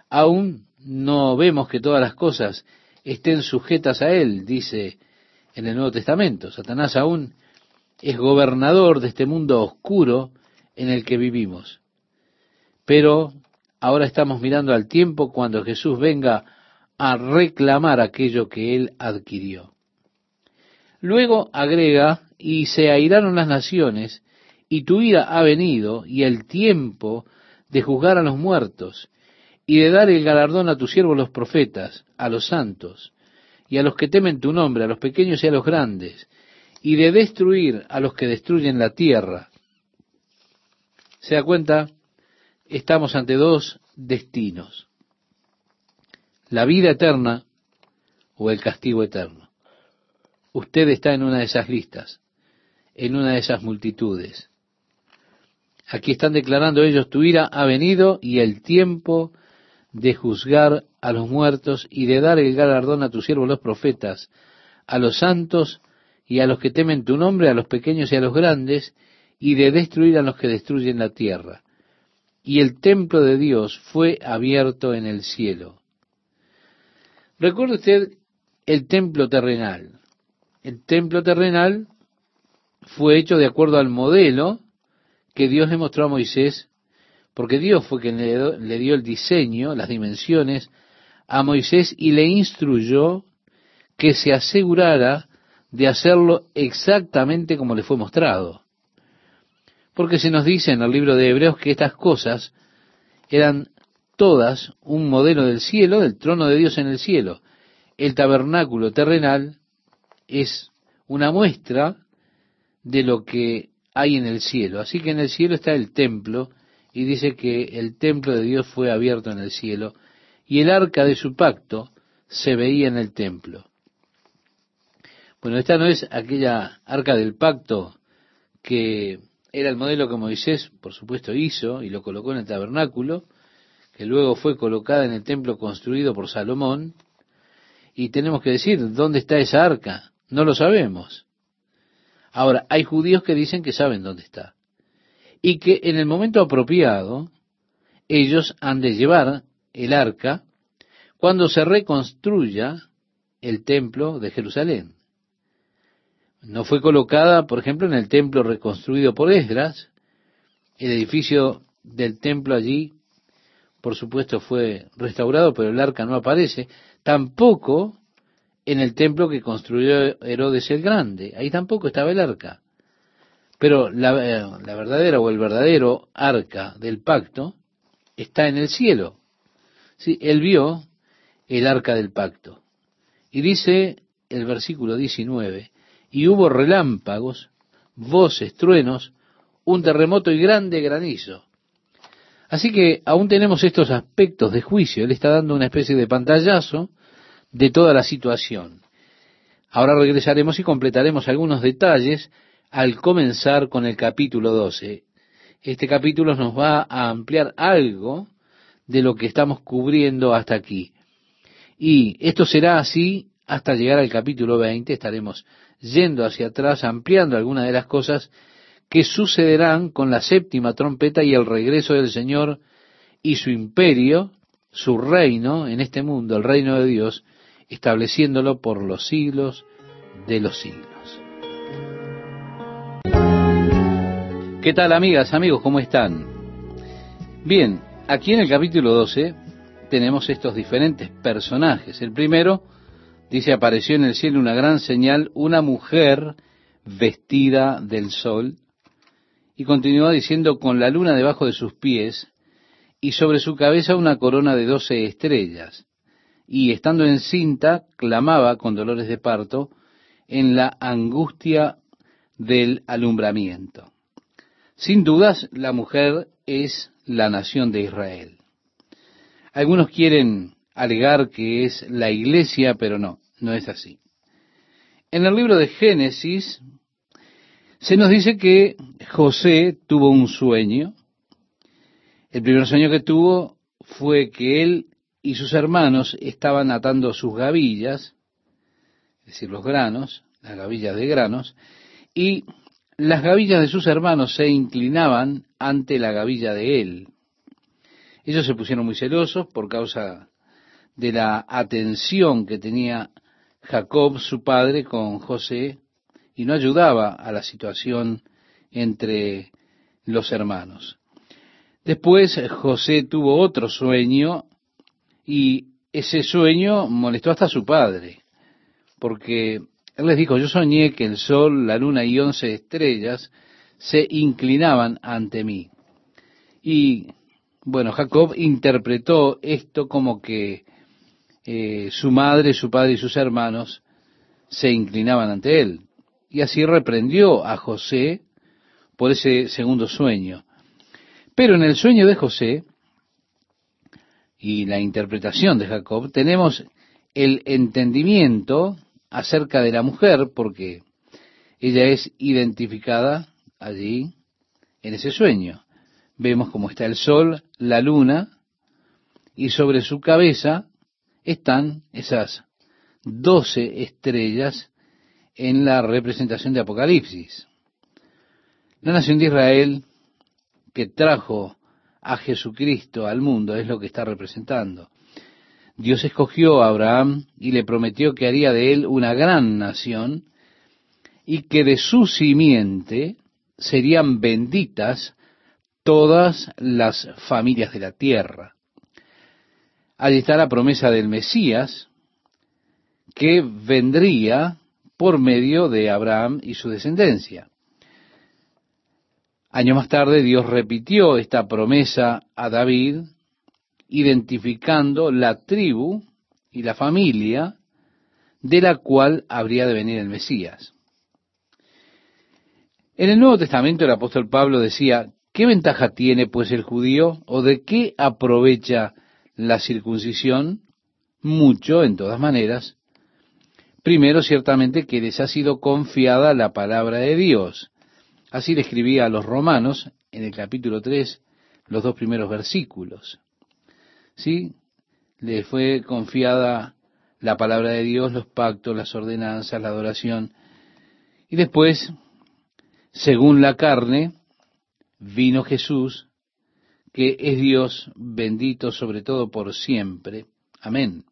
Aún no vemos que todas las cosas estén sujetas a Él, dice en el Nuevo Testamento. Satanás aún es gobernador de este mundo oscuro en el que vivimos. Pero ahora estamos mirando al tiempo cuando Jesús venga a reclamar aquello que él adquirió. Luego agrega, y se airaron las naciones, y tu ira ha venido, y el tiempo de juzgar a los muertos, y de dar el galardón a tus siervos los profetas, a los santos, y a los que temen tu nombre, a los pequeños y a los grandes, y de destruir a los que destruyen la tierra. ¿Se da cuenta? Estamos ante dos destinos la vida eterna o el castigo eterno. Usted está en una de esas listas, en una de esas multitudes. Aquí están declarando ellos, tu ira ha venido y el tiempo de juzgar a los muertos y de dar el galardón a tus siervos los profetas, a los santos y a los que temen tu nombre, a los pequeños y a los grandes, y de destruir a los que destruyen la tierra. Y el templo de Dios fue abierto en el cielo Recuerde usted el templo terrenal. El templo terrenal fue hecho de acuerdo al modelo que Dios le mostró a Moisés, porque Dios fue quien le, dio el diseño, las dimensiones a Moisés y le instruyó que se asegurara de hacerlo exactamente como le fue mostrado. Porque se nos dice en el libro de Hebreos que estas cosas eran todas un modelo del cielo, del trono de Dios en el cielo. El tabernáculo terrenal es una muestra de lo que hay en el cielo. Así que en el cielo está el templo y dice que el templo de Dios fue abierto en el cielo y el arca de su pacto se veía en el templo. Bueno, esta no es aquella arca del pacto que era el modelo que Moisés, por supuesto, hizo y lo colocó en el tabernáculo, que luego fue colocada en el templo construido por Salomón, y tenemos que decir, ¿dónde está esa arca? No lo sabemos. Ahora, hay judíos que dicen que saben dónde está, y que en el momento apropiado ellos han de llevar el arca cuando se reconstruya el templo de Jerusalén. No fue colocada, por ejemplo, en el templo reconstruido por Esdras, el edificio del templo allí por supuesto, fue restaurado, pero el arca no aparece. Tampoco en el templo que construyó Herodes el Grande. Ahí tampoco estaba el arca. Pero la, eh, la verdadera o el verdadero arca del pacto está en el cielo. Sí, él vio el arca del pacto. Y dice el versículo 19, y hubo relámpagos, voces, truenos, un terremoto y grande granizo. Así que aún tenemos estos aspectos de juicio. Él está dando una especie de pantallazo de toda la situación. Ahora regresaremos y completaremos algunos detalles al comenzar con el capítulo 12. Este capítulo nos va a ampliar algo de lo que estamos cubriendo hasta aquí. Y esto será así hasta llegar al capítulo 20. Estaremos yendo hacia atrás, ampliando algunas de las cosas que sucederán con la séptima trompeta y el regreso del Señor y su imperio, su reino en este mundo, el reino de Dios, estableciéndolo por los siglos de los siglos. ¿Qué tal amigas, amigos? ¿Cómo están? Bien, aquí en el capítulo 12 tenemos estos diferentes personajes. El primero dice, apareció en el cielo una gran señal, una mujer vestida del sol, y continúa diciendo, con la luna debajo de sus pies, y sobre su cabeza una corona de doce estrellas, y estando encinta, clamaba con dolores de parto en la angustia del alumbramiento. Sin dudas, la mujer es la nación de Israel. Algunos quieren alegar que es la iglesia, pero no, no es así. En el libro de Génesis se nos dice que José tuvo un sueño. El primer sueño que tuvo fue que él y sus hermanos estaban atando sus gavillas, es decir, los granos, las gavillas de granos, y las gavillas de sus hermanos se inclinaban ante la gavilla de él. Ellos se pusieron muy celosos por causa de la atención que tenía Jacob, su padre, con José, y no ayudaba a la situación entre los hermanos. Después José tuvo otro sueño y ese sueño molestó hasta a su padre, porque él les dijo, yo soñé que el sol, la luna y once estrellas se inclinaban ante mí. Y bueno, Jacob interpretó esto como que eh, su madre, su padre y sus hermanos se inclinaban ante él. Y así reprendió a José por ese segundo sueño. Pero en el sueño de José y la interpretación de Jacob tenemos el entendimiento acerca de la mujer, porque ella es identificada allí en ese sueño. Vemos cómo está el sol, la luna, y sobre su cabeza están esas doce estrellas en la representación de Apocalipsis. La nación de Israel que trajo a Jesucristo al mundo es lo que está representando. Dios escogió a Abraham y le prometió que haría de él una gran nación y que de su simiente serían benditas todas las familias de la tierra. Allí está la promesa del Mesías que vendría por medio de Abraham y su descendencia. Años más tarde Dios repitió esta promesa a David, identificando la tribu y la familia de la cual habría de venir el Mesías. En el Nuevo Testamento el apóstol Pablo decía, ¿qué ventaja tiene pues el judío o de qué aprovecha la circuncisión? Mucho, en todas maneras. Primero, ciertamente, que les ha sido confiada la palabra de Dios. Así le escribía a los romanos en el capítulo 3, los dos primeros versículos. ¿Sí? Le fue confiada la palabra de Dios, los pactos, las ordenanzas, la adoración. Y después según la carne, vino Jesús, que es Dios bendito sobre todo por siempre. Amén.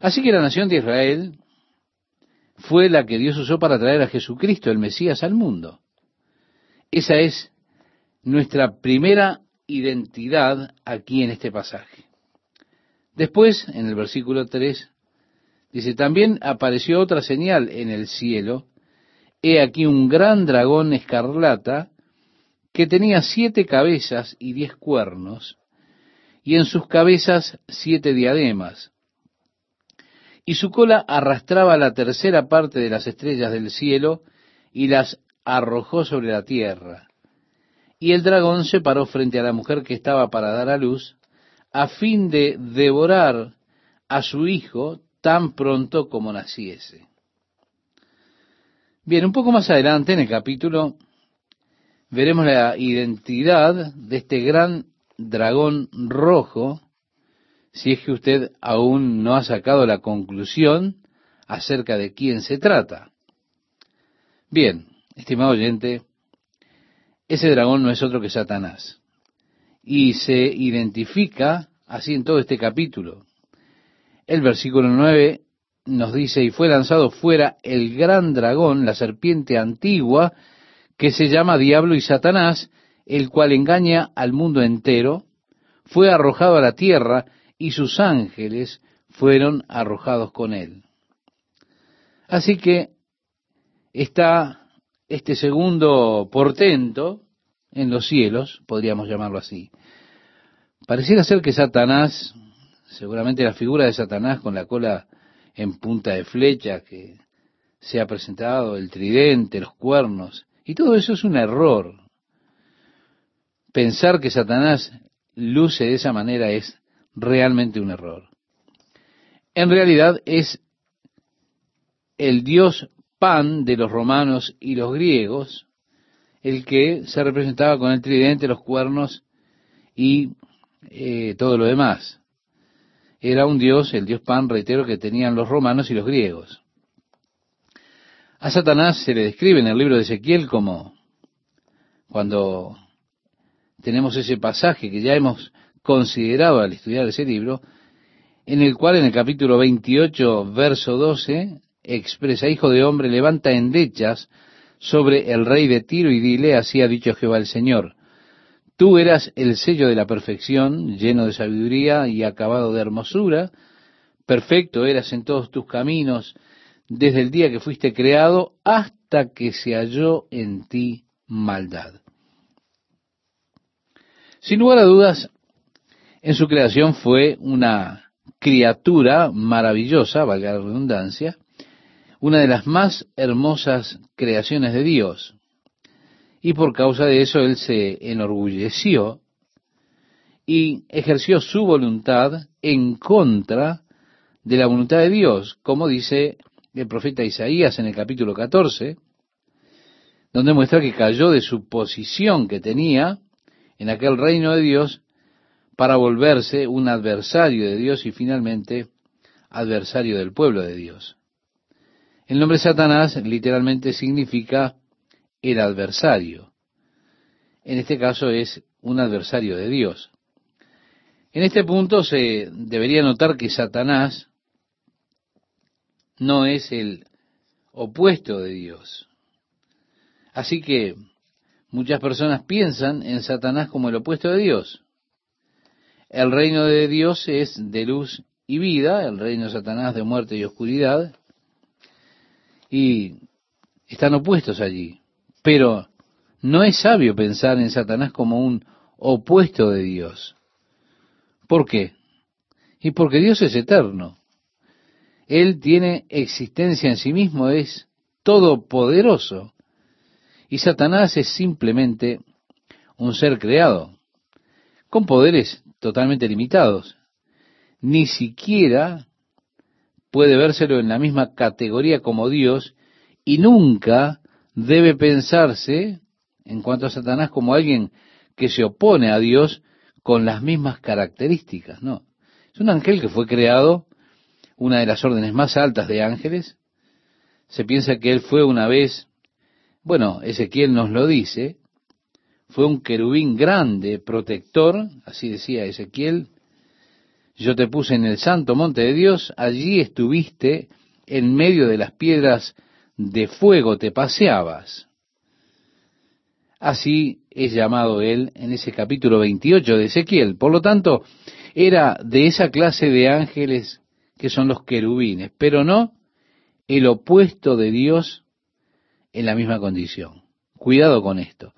Así que la nación de Israel fue la que Dios usó para traer a Jesucristo, el Mesías, al mundo. Esa es nuestra primera identidad aquí en este pasaje. Después, en el versículo 3, dice, también apareció otra señal en el cielo, he aquí un gran dragón escarlata que tenía siete cabezas y diez cuernos, y en sus cabezas siete diademas, y su cola arrastraba la tercera parte de las estrellas del cielo y las arrojó sobre la tierra. Y el dragón se paró frente a la mujer que estaba para dar a luz, a fin de devorar a su hijo tan pronto como naciese. Bien, un poco más adelante en el capítulo veremos la identidad de este gran dragón rojo, si es que usted aún no ha sacado la conclusión acerca de quién se trata. Bien, estimado oyente, ese dragón no es otro que Satanás. Y se identifica así en todo este capítulo. El versículo 9 nos dice, y fue lanzado fuera el gran dragón, la serpiente antigua, que se llama Diablo y Satanás, el cual engaña al mundo entero, fue arrojado a la tierra y sus ángeles fueron arrojados con él. Así que está este segundo portento en los cielos, podríamos llamarlo así. Pareciera ser que Satanás, seguramente la figura de Satanás con la cola en punta de flecha que se ha presentado, el tridente, los cuernos, y todo eso es un error. Pensar que Satanás luce de esa manera es realmente un error. En realidad es el dios Pan de los romanos y los griegos, el que se representaba con el tridente, los cuernos y eh, todo lo demás. Era un dios, el dios Pan, reitero, que tenían los romanos y los griegos. A Satanás se le describe en el libro de Ezequiel como cuando tenemos ese pasaje que ya hemos considerado al estudiar ese libro, en el cual en el capítulo 28, verso 12, expresa, Hijo de hombre, levanta endechas sobre el rey de Tiro y dile, así ha dicho Jehová el Señor, tú eras el sello de la perfección, lleno de sabiduría y acabado de hermosura, perfecto eras en todos tus caminos, desde el día que fuiste creado hasta que se halló en ti maldad. Sin lugar a dudas, en su creación fue una criatura maravillosa, valga la redundancia, una de las más hermosas creaciones de Dios. Y por causa de eso él se enorgulleció y ejerció su voluntad en contra de la voluntad de Dios, como dice el profeta Isaías en el capítulo 14, donde muestra que cayó de su posición que tenía en aquel reino de Dios para volverse un adversario de Dios y finalmente adversario del pueblo de Dios. El nombre Satanás literalmente significa el adversario. En este caso es un adversario de Dios. En este punto se debería notar que Satanás no es el opuesto de Dios. Así que muchas personas piensan en Satanás como el opuesto de Dios. El reino de Dios es de luz y vida, el reino de Satanás de muerte y oscuridad y están opuestos allí. Pero no es sabio pensar en Satanás como un opuesto de Dios. ¿Por qué? Y porque Dios es eterno. Él tiene existencia en sí mismo, es todopoderoso. Y Satanás es simplemente un ser creado, con poderes totalmente limitados. Ni siquiera puede vérselo en la misma categoría como Dios y nunca debe pensarse en cuanto a Satanás como alguien que se opone a Dios con las mismas características, no. Es un ángel que fue creado, una de las órdenes más altas de ángeles. Se piensa que él fue una vez, bueno, Ezequiel nos lo dice, fue un querubín grande, protector, así decía Ezequiel, yo te puse en el santo monte de Dios, allí estuviste en medio de las piedras de fuego, te paseabas. Así es llamado él en ese capítulo 28 de Ezequiel. Por lo tanto, era de esa clase de ángeles que son los querubines, pero no el opuesto de Dios en la misma condición. Cuidado con esto.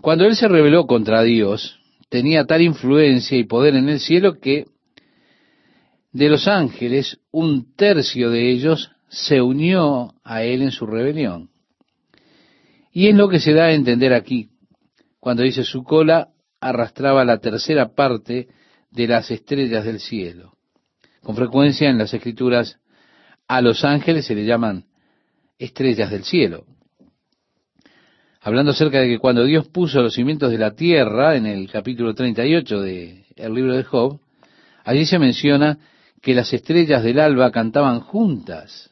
Cuando él se rebeló contra Dios, tenía tal influencia y poder en el cielo que de los ángeles, un tercio de ellos se unió a él en su rebelión. Y es lo que se da a entender aquí, cuando dice su cola arrastraba la tercera parte de las estrellas del cielo. Con frecuencia en las escrituras a los ángeles se le llaman estrellas del cielo. Hablando acerca de que cuando Dios puso los cimientos de la tierra, en el capítulo 38 del libro de Job, allí se menciona que las estrellas del alba cantaban juntas.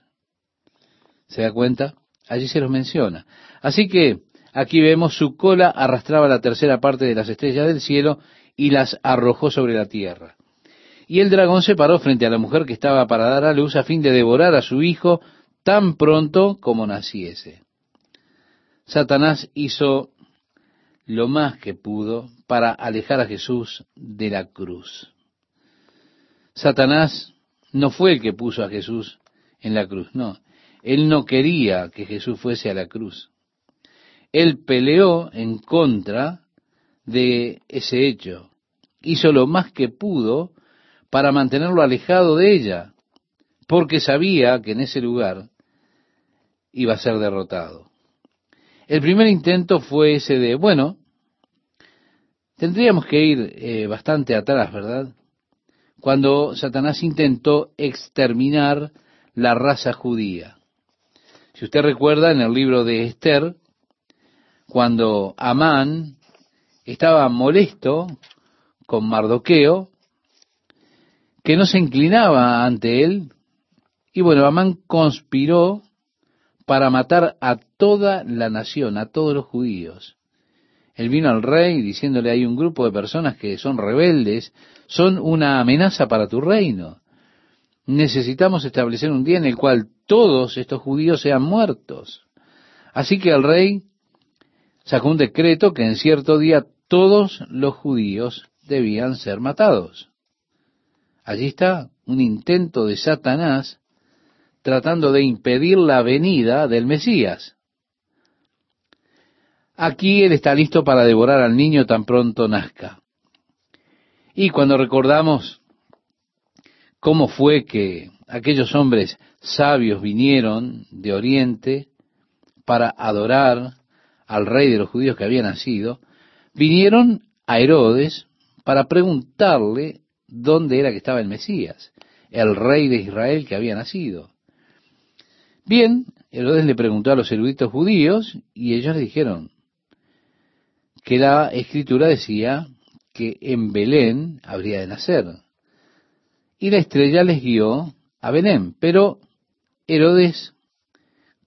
¿Se da cuenta? Allí se los menciona. Así que Aquí vemos su cola arrastraba la tercera parte de las estrellas del cielo y las arrojó sobre la tierra. Y el dragón se paró frente a la mujer que estaba para dar a luz a fin de devorar a su hijo tan pronto como naciese. Satanás hizo lo más que pudo para alejar a Jesús de la cruz. Satanás no fue el que puso a Jesús en la cruz, no. Él no quería que Jesús fuese a la cruz. Él peleó en contra de ese hecho. Hizo lo más que pudo para mantenerlo alejado de ella, porque sabía que en ese lugar iba a ser derrotado. El primer intento fue ese de, bueno, tendríamos que ir eh, bastante atrás, ¿verdad? Cuando Satanás intentó exterminar la raza judía. Si usted recuerda en el libro de Esther, cuando Amán estaba molesto con Mardoqueo, que no se inclinaba ante él, y bueno, Amán conspiró para matar a toda la nación, a todos los judíos. Él vino al rey diciéndole hay un grupo de personas que son rebeldes, son una amenaza para tu reino. Necesitamos establecer un día en el cual todos estos judíos sean muertos. Así que el rey sacó un decreto que en cierto día todos los judíos debían ser matados. Allí está un intento de Satanás tratando de impedir la venida del Mesías. Aquí él está listo para devorar al niño tan pronto nazca. Y cuando recordamos cómo fue que aquellos hombres sabios vinieron de Oriente para adorar al rey de los judíos que había nacido, vinieron a Herodes para preguntarle dónde era que estaba el Mesías, el rey de Israel que había nacido. Bien, Herodes le preguntó a los eruditos judíos y ellos le dijeron que la escritura decía que en Belén habría de nacer. Y la estrella les guió a Belén, pero Herodes,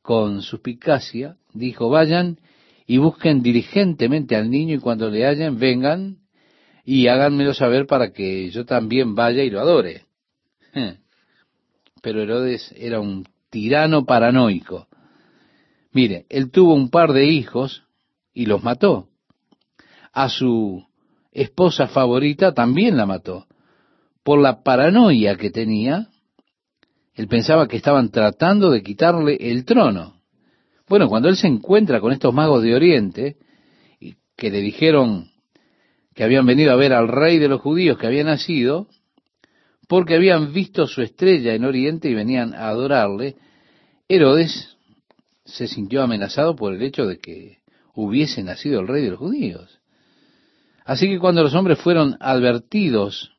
con suspicacia, dijo, vayan y busquen diligentemente al niño y cuando le hallen, vengan y háganmelo saber para que yo también vaya y lo adore. Pero Herodes era un tirano paranoico. Mire, él tuvo un par de hijos y los mató. A su esposa favorita también la mató. Por la paranoia que tenía, él pensaba que estaban tratando de quitarle el trono. Bueno, cuando él se encuentra con estos magos de Oriente, y que le dijeron que habían venido a ver al rey de los judíos que había nacido, porque habían visto su estrella en Oriente y venían a adorarle, Herodes se sintió amenazado por el hecho de que hubiese nacido el rey de los judíos. Así que cuando los hombres fueron advertidos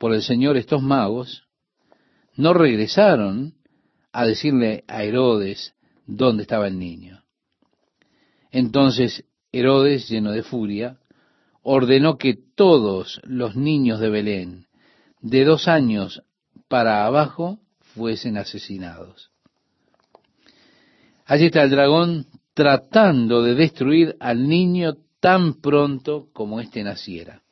por el Señor estos magos, no regresaron a decirle a Herodes dónde estaba el niño. Entonces Herodes, lleno de furia, ordenó que todos los niños de Belén, de dos años para abajo, fuesen asesinados. Allí está el dragón tratando de destruir al niño tan pronto como éste naciera.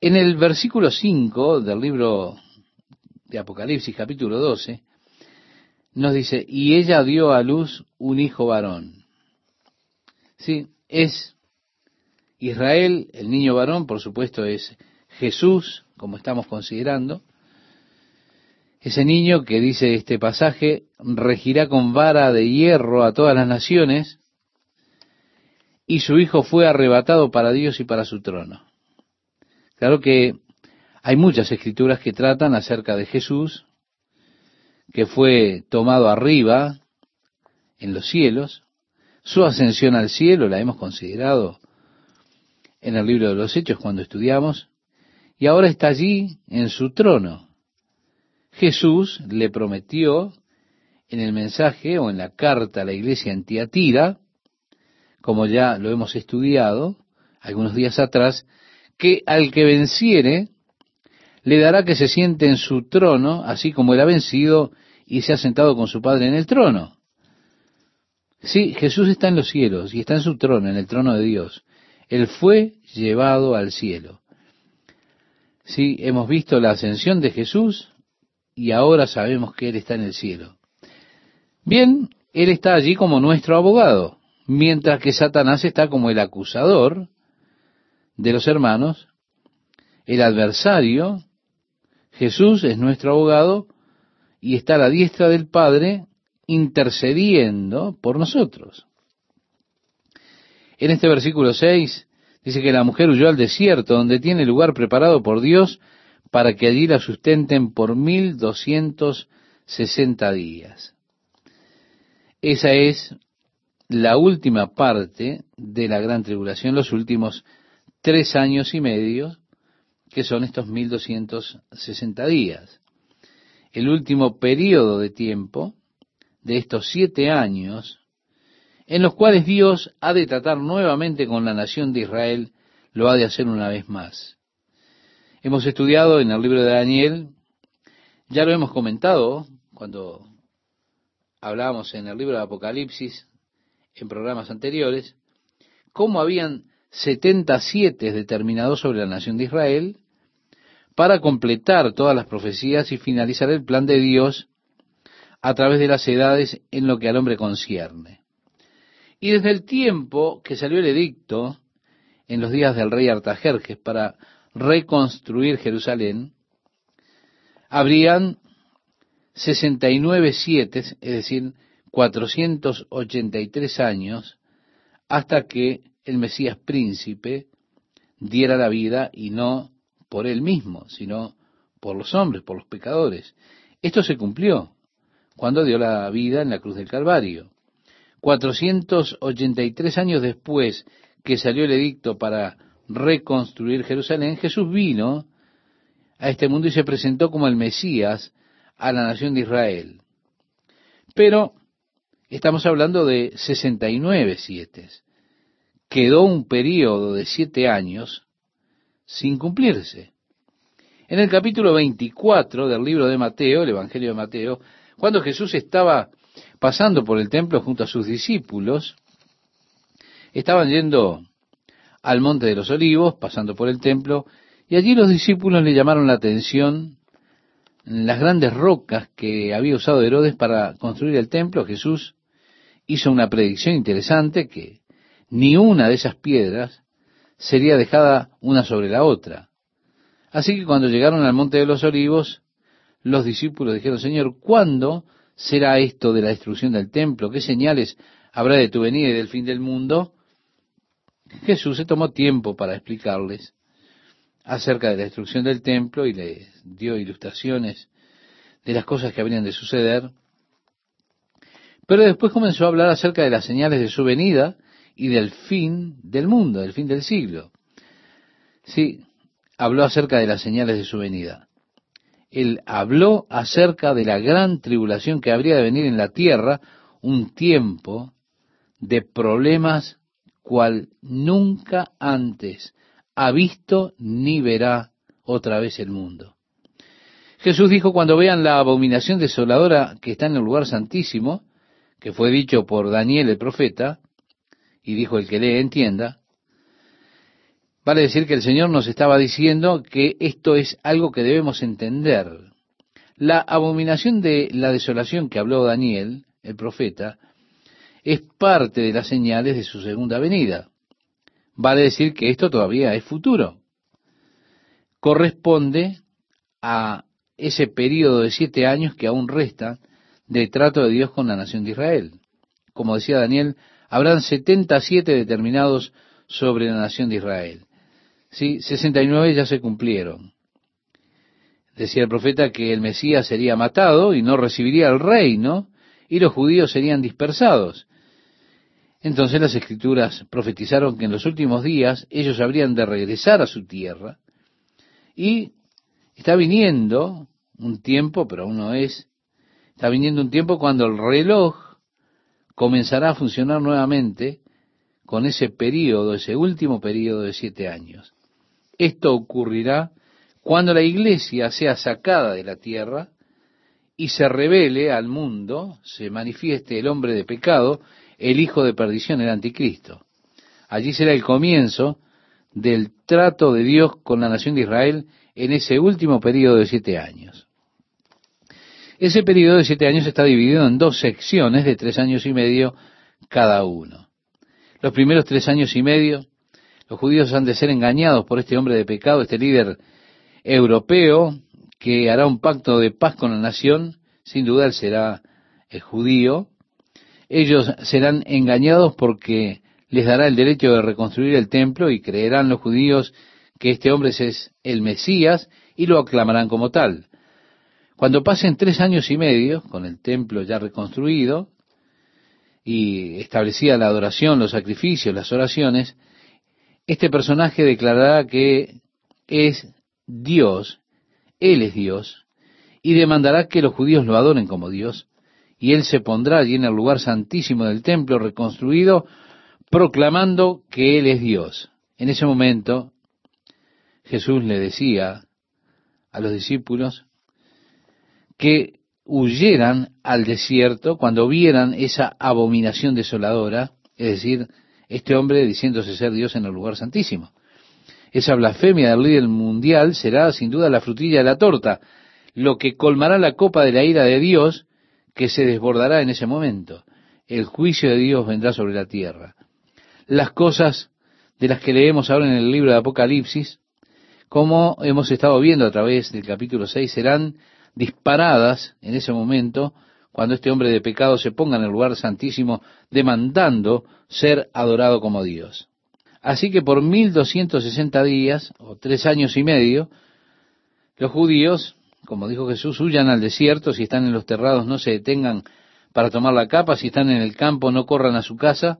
En el versículo 5 del libro de Apocalipsis capítulo 12, nos dice, y ella dio a luz un hijo varón. Sí, es Israel, el niño varón, por supuesto, es Jesús, como estamos considerando. Ese niño que dice este pasaje, regirá con vara de hierro a todas las naciones, y su hijo fue arrebatado para Dios y para su trono. Claro que hay muchas escrituras que tratan acerca de Jesús, que fue tomado arriba en los cielos, su ascensión al cielo la hemos considerado en el libro de los Hechos cuando estudiamos, y ahora está allí en su trono. Jesús le prometió en el mensaje o en la carta a la iglesia en Tiatira, como ya lo hemos estudiado algunos días atrás, que al que venciere le dará que se siente en su trono, así como él ha vencido y se ha sentado con su Padre en el trono. Sí, Jesús está en los cielos y está en su trono, en el trono de Dios. Él fue llevado al cielo. Sí, hemos visto la ascensión de Jesús y ahora sabemos que Él está en el cielo. Bien, Él está allí como nuestro abogado, mientras que Satanás está como el acusador de los hermanos, el adversario, Jesús es nuestro abogado y está a la diestra del Padre intercediendo por nosotros. En este versículo 6 dice que la mujer huyó al desierto, donde tiene lugar preparado por Dios para que allí la sustenten por mil doscientos sesenta días. Esa es la última parte de la gran tribulación, los últimos tres años y medio, que son estos mil doscientos sesenta días. El último periodo de tiempo de estos siete años en los cuales Dios ha de tratar nuevamente con la nación de Israel, lo ha de hacer una vez más. Hemos estudiado en el libro de Daniel, ya lo hemos comentado cuando hablábamos en el libro de Apocalipsis, en programas anteriores, cómo habían 77 determinados sobre la nación de Israel para completar todas las profecías y finalizar el plan de Dios a través de las edades en lo que al hombre concierne. Y desde el tiempo que salió el edicto en los días del rey Artajerjes para reconstruir Jerusalén, habrían 69 siete, es decir, 483 años, hasta que el Mesías príncipe diera la vida y no por él mismo, sino por los hombres, por los pecadores. Esto se cumplió cuando dio la vida en la cruz del Calvario. 483 años después que salió el edicto para reconstruir Jerusalén, Jesús vino a este mundo y se presentó como el Mesías a la nación de Israel. Pero estamos hablando de 69 siete. Quedó un periodo de siete años sin cumplirse. En el capítulo 24 del libro de Mateo, el Evangelio de Mateo, cuando Jesús estaba pasando por el templo junto a sus discípulos, estaban yendo al monte de los olivos, pasando por el templo, y allí los discípulos le llamaron la atención las grandes rocas que había usado Herodes para construir el templo. Jesús hizo una predicción interesante que ni una de esas piedras sería dejada una sobre la otra. Así que cuando llegaron al monte de los olivos, los discípulos dijeron, Señor, ¿cuándo será esto de la destrucción del templo? ¿Qué señales habrá de tu venida y del fin del mundo? Jesús se tomó tiempo para explicarles acerca de la destrucción del templo y les dio ilustraciones de las cosas que habrían de suceder. Pero después comenzó a hablar acerca de las señales de su venida y del fin del mundo, del fin del siglo. Sí, habló acerca de las señales de su venida él habló acerca de la gran tribulación que habría de venir en la tierra, un tiempo de problemas cual nunca antes ha visto ni verá otra vez el mundo. Jesús dijo, cuando vean la abominación desoladora que está en el lugar santísimo, que fue dicho por Daniel el profeta, y dijo el que lee entienda, Vale decir que el Señor nos estaba diciendo que esto es algo que debemos entender. La abominación de la desolación que habló Daniel, el profeta, es parte de las señales de su segunda venida. Vale decir que esto todavía es futuro. Corresponde a ese periodo de siete años que aún resta de trato de Dios con la nación de Israel. Como decía Daniel, habrán setenta siete determinados sobre la nación de Israel. Sí, 69 ya se cumplieron. Decía el profeta que el Mesías sería matado y no recibiría el reino y los judíos serían dispersados. Entonces las escrituras profetizaron que en los últimos días ellos habrían de regresar a su tierra y está viniendo un tiempo, pero aún no es, está viniendo un tiempo cuando el reloj comenzará a funcionar nuevamente con ese periodo, ese último periodo de siete años. Esto ocurrirá cuando la iglesia sea sacada de la tierra y se revele al mundo, se manifieste el hombre de pecado, el hijo de perdición, el anticristo. Allí será el comienzo del trato de Dios con la nación de Israel en ese último periodo de siete años. Ese periodo de siete años está dividido en dos secciones de tres años y medio cada uno. Los primeros tres años y medio, los judíos han de ser engañados por este hombre de pecado, este líder europeo que hará un pacto de paz con la nación, sin duda él será el judío. Ellos serán engañados porque les dará el derecho de reconstruir el templo y creerán los judíos que este hombre es el Mesías y lo aclamarán como tal. Cuando pasen tres años y medio, con el templo ya reconstruido y establecida la adoración, los sacrificios, las oraciones, este personaje declarará que es Dios, Él es Dios, y demandará que los judíos lo adoren como Dios, y Él se pondrá allí en el lugar santísimo del templo reconstruido, proclamando que Él es Dios. En ese momento, Jesús le decía a los discípulos, que huyeran al desierto cuando vieran esa abominación desoladora, es decir, este hombre diciéndose ser Dios en el lugar santísimo. Esa blasfemia del líder mundial será sin duda la frutilla de la torta, lo que colmará la copa de la ira de Dios que se desbordará en ese momento. El juicio de Dios vendrá sobre la tierra. Las cosas de las que leemos ahora en el libro de Apocalipsis, como hemos estado viendo a través del capítulo 6, serán disparadas en ese momento cuando este hombre de pecado se ponga en el lugar santísimo demandando ser adorado como Dios. Así que por 1260 días, o tres años y medio, los judíos, como dijo Jesús, huyan al desierto, si están en los terrados no se detengan para tomar la capa, si están en el campo no corran a su casa,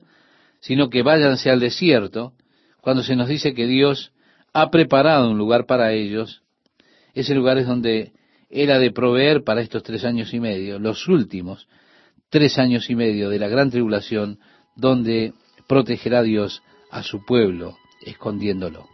sino que váyanse al desierto, cuando se nos dice que Dios ha preparado un lugar para ellos, ese lugar es donde era de proveer para estos tres años y medio, los últimos tres años y medio de la gran tribulación, donde protegerá Dios a su pueblo, escondiéndolo.